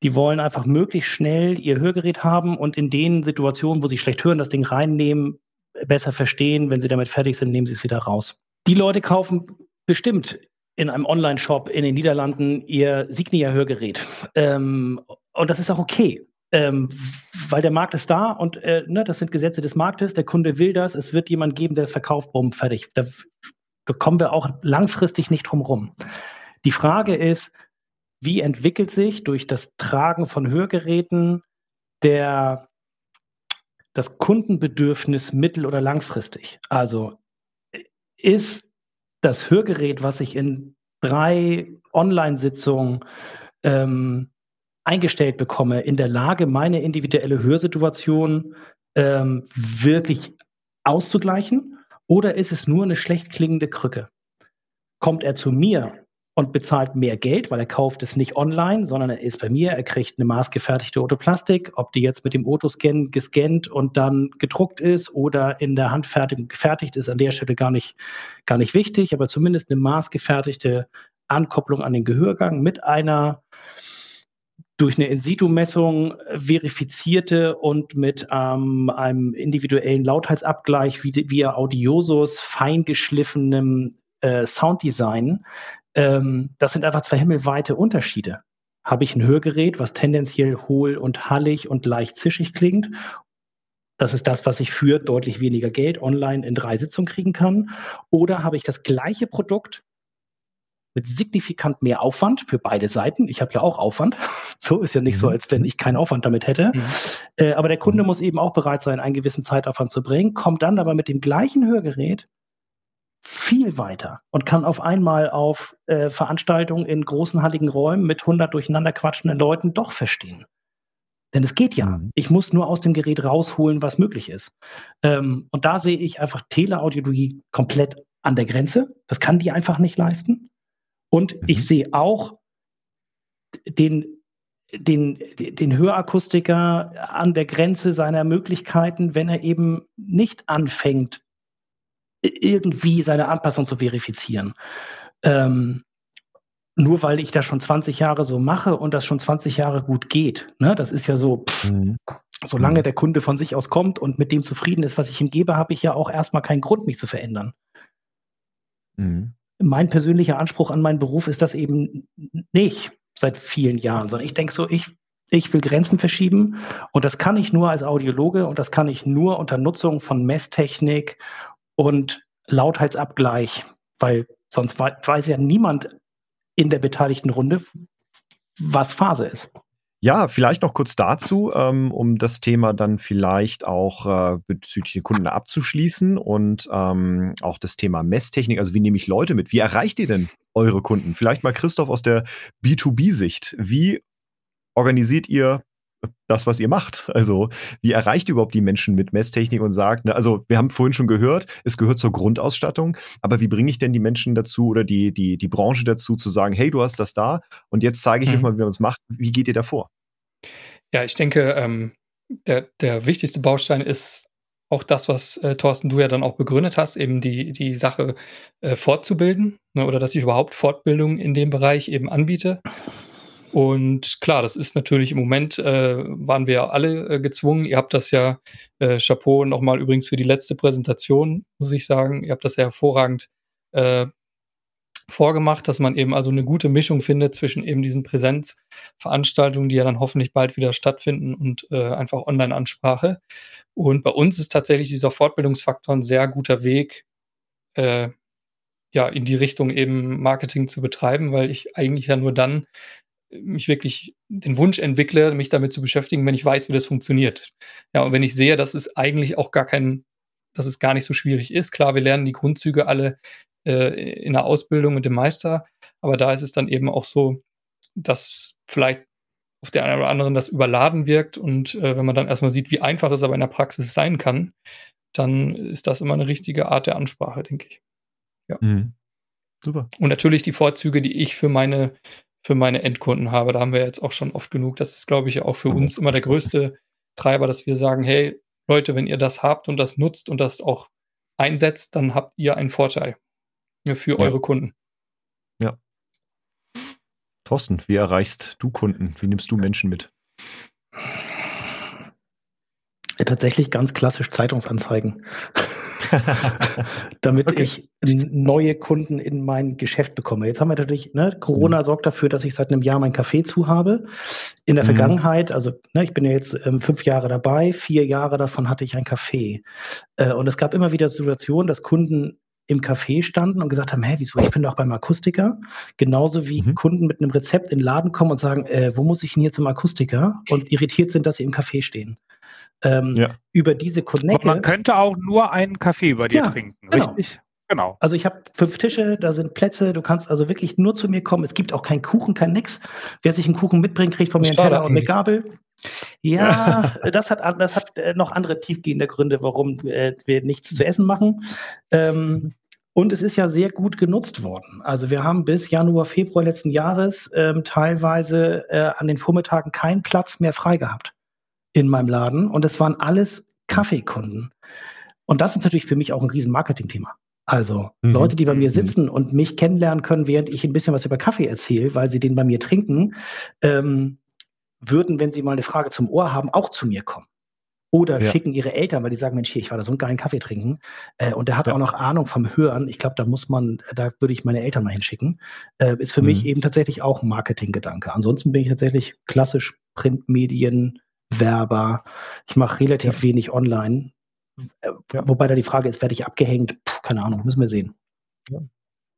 Die wollen einfach möglichst schnell ihr Hörgerät haben und in den Situationen, wo sie schlecht hören, das Ding reinnehmen, besser verstehen. Wenn sie damit fertig sind, nehmen sie es wieder raus. Die Leute kaufen bestimmt in einem Online-Shop in den Niederlanden ihr Signia-Hörgerät. Ähm, und das ist auch okay. Ähm, weil der Markt ist da und äh, ne, das sind Gesetze des Marktes, der Kunde will das, es wird jemand geben, der es verkauft, bumm, fertig. Da kommen wir auch langfristig nicht drum rum. Die Frage ist, wie entwickelt sich durch das Tragen von Hörgeräten der, das Kundenbedürfnis mittel- oder langfristig? Also ist das Hörgerät, was ich in drei Online-Sitzungen ähm, eingestellt bekomme, in der Lage, meine individuelle Hörsituation ähm, wirklich auszugleichen? Oder ist es nur eine schlecht klingende Krücke? Kommt er zu mir und bezahlt mehr Geld, weil er kauft es nicht online, sondern er ist bei mir, er kriegt eine maßgefertigte Otoplastik, ob die jetzt mit dem Otoscan gescannt und dann gedruckt ist oder in der Hand fertig, gefertigt ist, an der Stelle gar nicht, gar nicht wichtig, aber zumindest eine maßgefertigte Ankopplung an den Gehörgang mit einer durch eine In-Situ-Messung verifizierte und mit ähm, einem individuellen Lautheitsabgleich via Audiosus feingeschliffenem äh, Sounddesign, ähm, das sind einfach zwei himmelweite Unterschiede. Habe ich ein Hörgerät, was tendenziell hohl und hallig und leicht zischig klingt? Das ist das, was ich für deutlich weniger Geld online in drei Sitzungen kriegen kann. Oder habe ich das gleiche Produkt mit signifikant mehr Aufwand für beide Seiten. Ich habe ja auch Aufwand. So ist ja nicht mhm. so, als wenn ich keinen Aufwand damit hätte. Mhm. Äh, aber der Kunde mhm. muss eben auch bereit sein, einen gewissen Zeitaufwand zu bringen, kommt dann aber mit dem gleichen Hörgerät viel weiter und kann auf einmal auf äh, Veranstaltungen in großen, halligen Räumen mit 100 durcheinander quatschenden Leuten doch verstehen. Denn es geht ja. Mhm. Ich muss nur aus dem Gerät rausholen, was möglich ist. Ähm, und da sehe ich einfach Teleaudiologie komplett an der Grenze. Das kann die einfach nicht leisten. Und mhm. ich sehe auch den, den, den Hörakustiker an der Grenze seiner Möglichkeiten, wenn er eben nicht anfängt, irgendwie seine Anpassung zu verifizieren. Ähm, nur weil ich das schon 20 Jahre so mache und das schon 20 Jahre gut geht. Ne? Das ist ja so, pff, mhm. solange mhm. der Kunde von sich aus kommt und mit dem zufrieden ist, was ich ihm gebe, habe ich ja auch erstmal keinen Grund, mich zu verändern. Mhm mein persönlicher Anspruch an meinen Beruf ist das eben nicht seit vielen Jahren, sondern ich denke so, ich, ich will Grenzen verschieben und das kann ich nur als Audiologe und das kann ich nur unter Nutzung von Messtechnik und Lautheitsabgleich, weil sonst weiß ja niemand in der beteiligten Runde, was Phase ist. Ja, vielleicht noch kurz dazu, ähm, um das Thema dann vielleicht auch äh, bezüglich den Kunden abzuschließen und ähm, auch das Thema Messtechnik. Also wie nehme ich Leute mit? Wie erreicht ihr denn eure Kunden? Vielleicht mal Christoph aus der B2B-Sicht. Wie organisiert ihr das, was ihr macht? Also wie erreicht ihr überhaupt die Menschen mit Messtechnik und sagt, ne, also wir haben vorhin schon gehört, es gehört zur Grundausstattung, aber wie bringe ich denn die Menschen dazu oder die, die, die Branche dazu zu sagen, hey, du hast das da und jetzt zeige ich mhm. euch mal, wie man es macht. Wie geht ihr davor? Ja, ich denke, ähm, der, der wichtigste Baustein ist auch das, was äh, Thorsten, du ja dann auch begründet hast, eben die, die Sache äh, fortzubilden ne, oder dass ich überhaupt Fortbildung in dem Bereich eben anbiete. Und klar, das ist natürlich im Moment, äh, waren wir alle äh, gezwungen. Ihr habt das ja, äh, Chapeau nochmal übrigens für die letzte Präsentation, muss ich sagen. Ihr habt das ja hervorragend äh, vorgemacht, dass man eben also eine gute Mischung findet zwischen eben diesen Präsenzveranstaltungen, die ja dann hoffentlich bald wieder stattfinden und äh, einfach Online-Ansprache. Und bei uns ist tatsächlich dieser Fortbildungsfaktor ein sehr guter Weg, äh, ja, in die Richtung eben Marketing zu betreiben, weil ich eigentlich ja nur dann mich wirklich den Wunsch entwickle, mich damit zu beschäftigen, wenn ich weiß, wie das funktioniert. Ja, und wenn ich sehe, dass es eigentlich auch gar kein, dass es gar nicht so schwierig ist. Klar, wir lernen die Grundzüge alle äh, in der Ausbildung mit dem Meister, aber da ist es dann eben auch so, dass vielleicht auf der einen oder anderen das überladen wirkt und äh, wenn man dann erstmal sieht, wie einfach es aber in der Praxis sein kann, dann ist das immer eine richtige Art der Ansprache, denke ich. Ja. Mhm. Super. Und natürlich die Vorzüge, die ich für meine für meine Endkunden habe. Da haben wir jetzt auch schon oft genug. Das ist, glaube ich, auch für uns immer der größte Treiber, dass wir sagen, hey, Leute, wenn ihr das habt und das nutzt und das auch einsetzt, dann habt ihr einen Vorteil für ja. eure Kunden. Ja. Thorsten, wie erreichst du Kunden? Wie nimmst du Menschen mit? Ja, tatsächlich ganz klassisch Zeitungsanzeigen. damit okay. ich neue Kunden in mein Geschäft bekomme. Jetzt haben wir natürlich, ne, Corona mhm. sorgt dafür, dass ich seit einem Jahr mein Café zu habe. In der mhm. Vergangenheit, also ne, ich bin ja jetzt ähm, fünf Jahre dabei, vier Jahre davon hatte ich ein Café. Äh, und es gab immer wieder Situationen, dass Kunden im Café standen und gesagt haben, hä, wieso, ich bin doch beim Akustiker. Genauso wie mhm. Kunden mit einem Rezept in den Laden kommen und sagen, äh, wo muss ich denn hier zum Akustiker? Und irritiert sind, dass sie im Café stehen ähm, ja. über diese Connect. Man könnte auch nur einen Kaffee bei dir ja, trinken, genau. richtig? Genau. Also ich habe fünf Tische, da sind Plätze, du kannst also wirklich nur zu mir kommen. Es gibt auch keinen Kuchen, kein nix. Wer sich einen Kuchen mitbringt, kriegt von mir einen Teller und eine Gabel. Ja, das hat, das hat äh, noch andere tiefgehende Gründe, warum äh, wir nichts zu essen machen. Ähm, und es ist ja sehr gut genutzt worden. Also wir haben bis Januar, Februar letzten Jahres ähm, teilweise äh, an den Vormittagen keinen Platz mehr frei gehabt in meinem Laden und es waren alles Kaffeekunden. Und das ist natürlich für mich auch ein riesen Marketing-Thema. Also mhm. Leute, die bei mir mhm. sitzen und mich kennenlernen können, während ich ein bisschen was über Kaffee erzähle, weil sie den bei mir trinken, ähm, würden, wenn sie mal eine Frage zum Ohr haben, auch zu mir kommen. Oder Ja. schicken ihre Eltern, weil die sagen, Mensch, hier, ich war da so einen geilen Kaffee trinken. Äh, und der hat Ja. auch noch Ahnung vom Hören. Ich glaube, da muss man, da würde ich meine Eltern mal hinschicken. Äh, ist für mich Mhm. eben tatsächlich auch ein Marketinggedanke. Ansonsten bin ich tatsächlich klassisch Printmedien, Werber. Ich mache relativ wenig online. Äh, Ja. Wobei da die Frage ist, werde ich abgehängt? Puh, keine Ahnung, müssen wir sehen.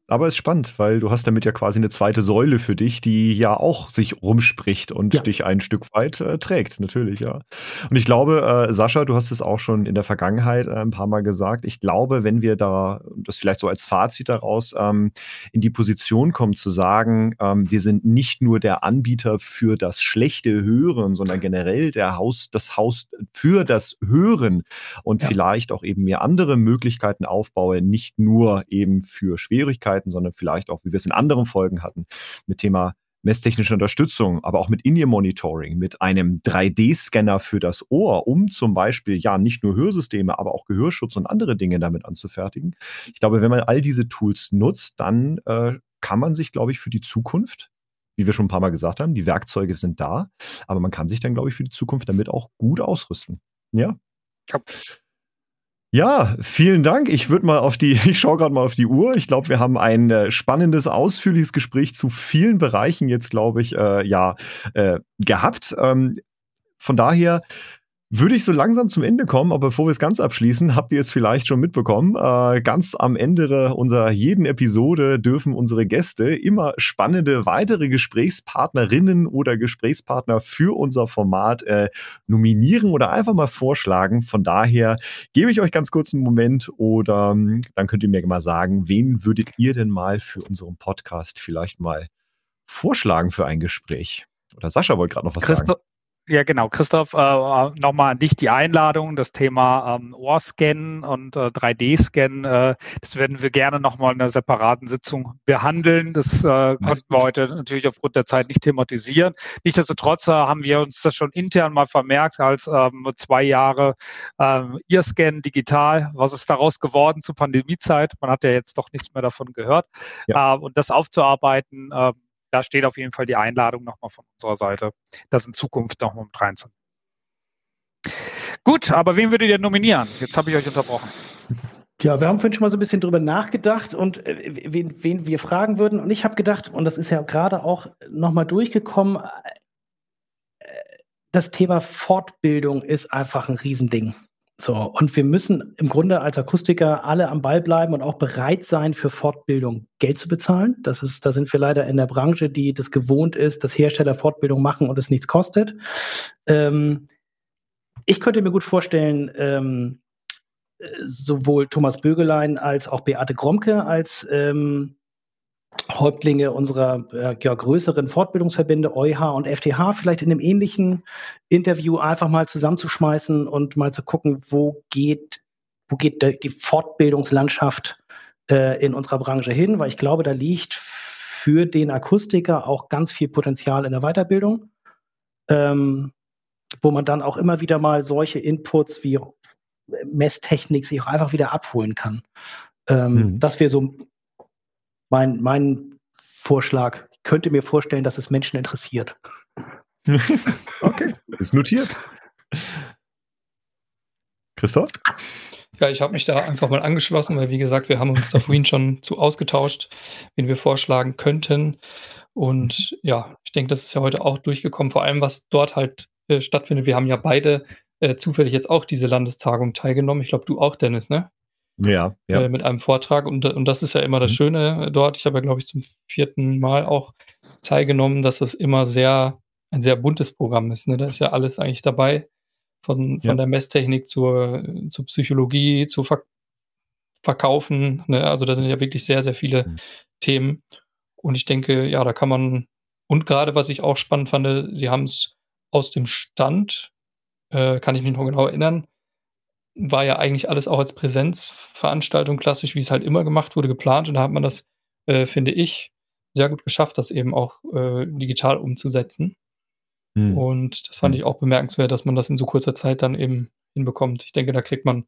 Aber es ist spannend, weil du hast damit ja quasi eine zweite Säule für dich, die ja auch sich rumspricht und Ja. dich ein Stück weit äh, trägt, natürlich, ja. Und ich glaube, äh, Sascha, du hast es auch schon in der Vergangenheit äh, ein paar Mal gesagt. Ich glaube, wenn wir da, das vielleicht so als Fazit daraus, ähm, in die Position kommen zu sagen, ähm, wir sind nicht nur der Anbieter für das schlechte Hören, sondern generell der Haus, das Haus für das Hören und Ja. vielleicht auch eben mir andere Möglichkeiten aufbaue, nicht nur eben für Schwierigkeiten, sondern vielleicht auch, wie wir es in anderen Folgen hatten, mit Thema messtechnische Unterstützung, aber auch mit In-Ear-Monitoring, mit einem 3D-Scanner für das Ohr, um zum Beispiel ja nicht nur Hörsysteme, aber auch Gehörschutz und andere Dinge damit anzufertigen. Ich glaube, wenn man all diese Tools nutzt, dann äh, kann man sich, glaube ich, für die Zukunft, wie wir schon ein paar Mal gesagt haben, die Werkzeuge sind da, aber man kann sich dann, glaube ich, für die Zukunft damit auch gut ausrüsten. Ja? Ja. Ja, vielen Dank. Ich würde mal auf die, ich schaue gerade mal auf die Uhr. Ich glaube, wir haben ein äh, spannendes, ausführliches Gespräch zu vielen Bereichen jetzt, glaube ich, äh, ja, äh, gehabt. Ähm, von daher würde ich so langsam zum Ende kommen, aber bevor wir es ganz abschließen, habt ihr es vielleicht schon mitbekommen. Äh, ganz am Ende unserer jeden Episode dürfen unsere Gäste immer spannende weitere Gesprächspartnerinnen oder Gesprächspartner für unser Format äh, nominieren oder einfach mal vorschlagen. Von daher gebe ich euch ganz kurz einen Moment oder ähm, dann könnt ihr mir mal sagen, wen würdet ihr denn mal für unseren Podcast vielleicht mal vorschlagen für ein Gespräch? Oder Sascha wollte gerade noch was sagen. Ja, genau. Christoph, äh, nochmal an dich die Einladung, das Thema ähm, Ohrscan und äh, 3D-Scan. Äh, das werden wir gerne nochmal in einer separaten Sitzung behandeln. Das äh, konnten wir heute natürlich aufgrund der Zeit nicht thematisieren. Nichtsdestotrotz äh, haben wir uns das schon intern mal vermerkt als ähm, zwei Jahre ähm, Earscan digital. Was ist daraus geworden zur Pandemiezeit? Man hat ja jetzt doch nichts mehr davon gehört. Ja. Äh, und das aufzuarbeiten, äh, da steht auf jeden Fall die Einladung nochmal von unserer Seite, das in Zukunft nochmal mit reinzunehmen. Gut, aber wen würdet ihr nominieren? Jetzt habe ich euch unterbrochen. Ja, wir haben vorhin schon mal so ein bisschen drüber nachgedacht und äh, wen, wen wir fragen würden. Und ich habe gedacht, und das ist ja gerade auch nochmal durchgekommen, äh, das Thema Fortbildung ist einfach ein Riesending. So, und wir müssen im Grunde als Akustiker alle am Ball bleiben und auch bereit sein, für Fortbildung Geld zu bezahlen. Das ist, da sind wir leider in der Branche, die das gewohnt ist, dass Hersteller Fortbildung machen und es nichts kostet. Ähm, ich könnte mir gut vorstellen, ähm, sowohl Thomas Bögelein als auch Beate Gromke als ähm, Häuptlinge unserer äh, ja, größeren Fortbildungsverbände EuH und FTH vielleicht in einem ähnlichen Interview einfach mal zusammenzuschmeißen und mal zu gucken, wo geht, wo geht die Fortbildungslandschaft äh, in unserer Branche hin, weil ich glaube, da liegt für den Akustiker auch ganz viel Potenzial in der Weiterbildung, ähm, wo man dann auch immer wieder mal solche Inputs wie Messtechnik sich auch einfach wieder abholen kann. Ähm, Mhm. Das wäre so mein, mein Vorschlag. Ich könnte mir vorstellen, dass es Menschen interessiert. okay, ist notiert. Christoph? Ja, ich habe mich da einfach mal angeschlossen, weil wie gesagt, wir haben uns da vorhin schon zu ausgetauscht, wen wir vorschlagen könnten. Und ja, ich denke, das ist ja heute auch durchgekommen, vor allem was dort halt äh, stattfindet. Wir haben ja beide äh, zufällig jetzt auch diese Landestagung teilgenommen. Ich glaube, du auch, Dennis, ne? Ja, ja. Äh, mit einem Vortrag. Und, und das ist ja immer das Mhm. Schöne äh, dort. Ich habe ja, glaube ich, zum vierten Mal auch teilgenommen, dass es immer sehr, ein sehr buntes Programm ist. Ne? Da ist ja alles eigentlich dabei. Von, von Ja. der Messtechnik zur, zur Psychologie, zu Ver Verkaufen. Ne? Also da sind ja wirklich sehr, sehr viele Mhm. Themen. Und ich denke, ja, da kann man, und gerade was ich auch spannend fand, sie haben es aus dem Stand, äh, kann ich mich noch genau erinnern, war ja eigentlich alles auch als Präsenzveranstaltung klassisch, wie es halt immer gemacht wurde, geplant. Und da hat man das, äh, finde ich, sehr gut geschafft, das eben auch äh, digital umzusetzen. Hm. Und das fand Hm. ich auch bemerkenswert, dass man das in so kurzer Zeit dann eben hinbekommt. Ich denke, da kriegt man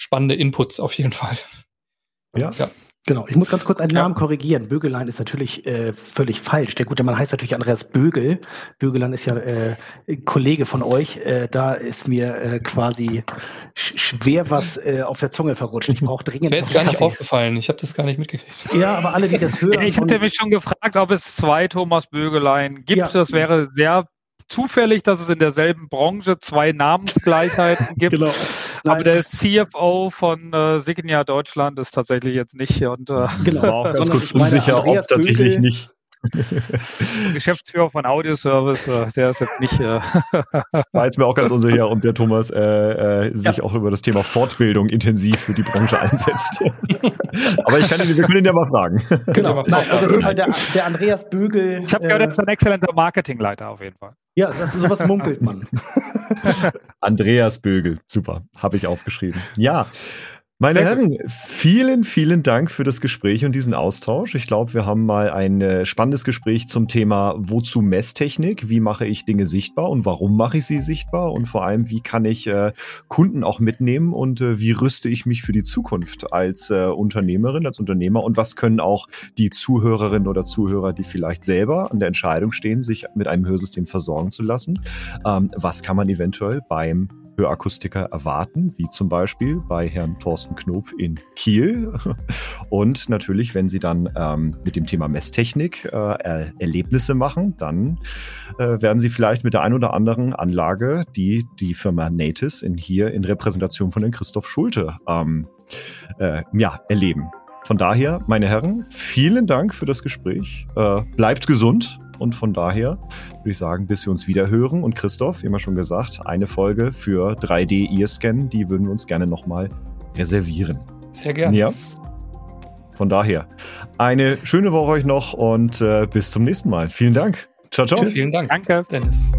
spannende Inputs auf jeden Fall. Ja. Ja. Genau, ich muss ganz kurz einen Namen korrigieren. Bögelein ist natürlich äh, völlig falsch. Der gute Mann heißt natürlich Andreas Bögel. Bögelein ist ja äh, Kollege von euch. Äh, da ist mir äh, quasi sch schwer was äh, auf der Zunge verrutscht. Ich brauche dringend. Wäre jetzt gar nicht aufgefallen. Ich habe das gar nicht mitgekriegt. Ja, aber alle, die das hören. Ich hatte mich schon gefragt, ob es zwei Thomas Bögelein gibt. Ja. Das wäre sehr zufällig, dass es in derselben Branche zwei Namensgleichheiten gibt. Genau. Aber der CFO von äh, Signia Deutschland ist tatsächlich jetzt nicht hier. Und, äh, genau, war auch ganz kurz unsicher, ob tatsächlich nicht. Geschäftsführer von Audioservice, äh, der ist jetzt nicht. Äh War jetzt mir auch ganz unsicher, ob der Thomas äh, äh, sich ja. auch über das Thema Fortbildung intensiv für die Branche einsetzt. Aber ich kann ihn, wir können ihn ja mal fragen. Genau, Nein, also auf jeden Fall der, der Andreas Bögel. Ich habe gehört, er ist ein exzellenter Marketingleiter auf jeden Fall. Ja, das, sowas munkelt man. Andreas Bögel, super, habe ich aufgeschrieben. Ja. Meine Sehr Herren, vielen, vielen Dank für das Gespräch und diesen Austausch. Ich glaube, wir haben mal ein äh, spannendes Gespräch zum Thema Wozu Messtechnik? Wie mache ich Dinge sichtbar und warum mache ich sie sichtbar? Und vor allem, wie kann ich äh, Kunden auch mitnehmen und äh, wie rüste ich mich für die Zukunft als äh, Unternehmerin, als Unternehmer? Und was können auch die Zuhörerinnen oder Zuhörer, die vielleicht selber an der Entscheidung stehen, sich mit einem Hörsystem versorgen zu lassen? Ähm, was kann man eventuell beim Hörakustiker erwarten, wie zum Beispiel bei Herrn Thorsten Knob in Kiel. Und natürlich, wenn Sie dann ähm, mit dem Thema Messtechnik äh, Erlebnisse machen, dann äh, werden Sie vielleicht mit der ein oder anderen Anlage, die die Firma Natis in hier in Repräsentation von Herrn Christoph Schulte ähm, äh, ja, erleben. Von daher, meine Herren, vielen Dank für das Gespräch. Äh, bleibt gesund und von daher würde ich sagen, bis wir uns wieder hören. Und Christoph, wie immer schon gesagt, eine Folge für 3D-Ear-Scan, die würden wir uns gerne nochmal reservieren. Sehr gerne. Ja. Von daher, eine schöne Woche euch noch und äh, bis zum nächsten Mal. Vielen Dank. Ciao, ciao. Tschüss. Vielen Dank. Danke, Dennis.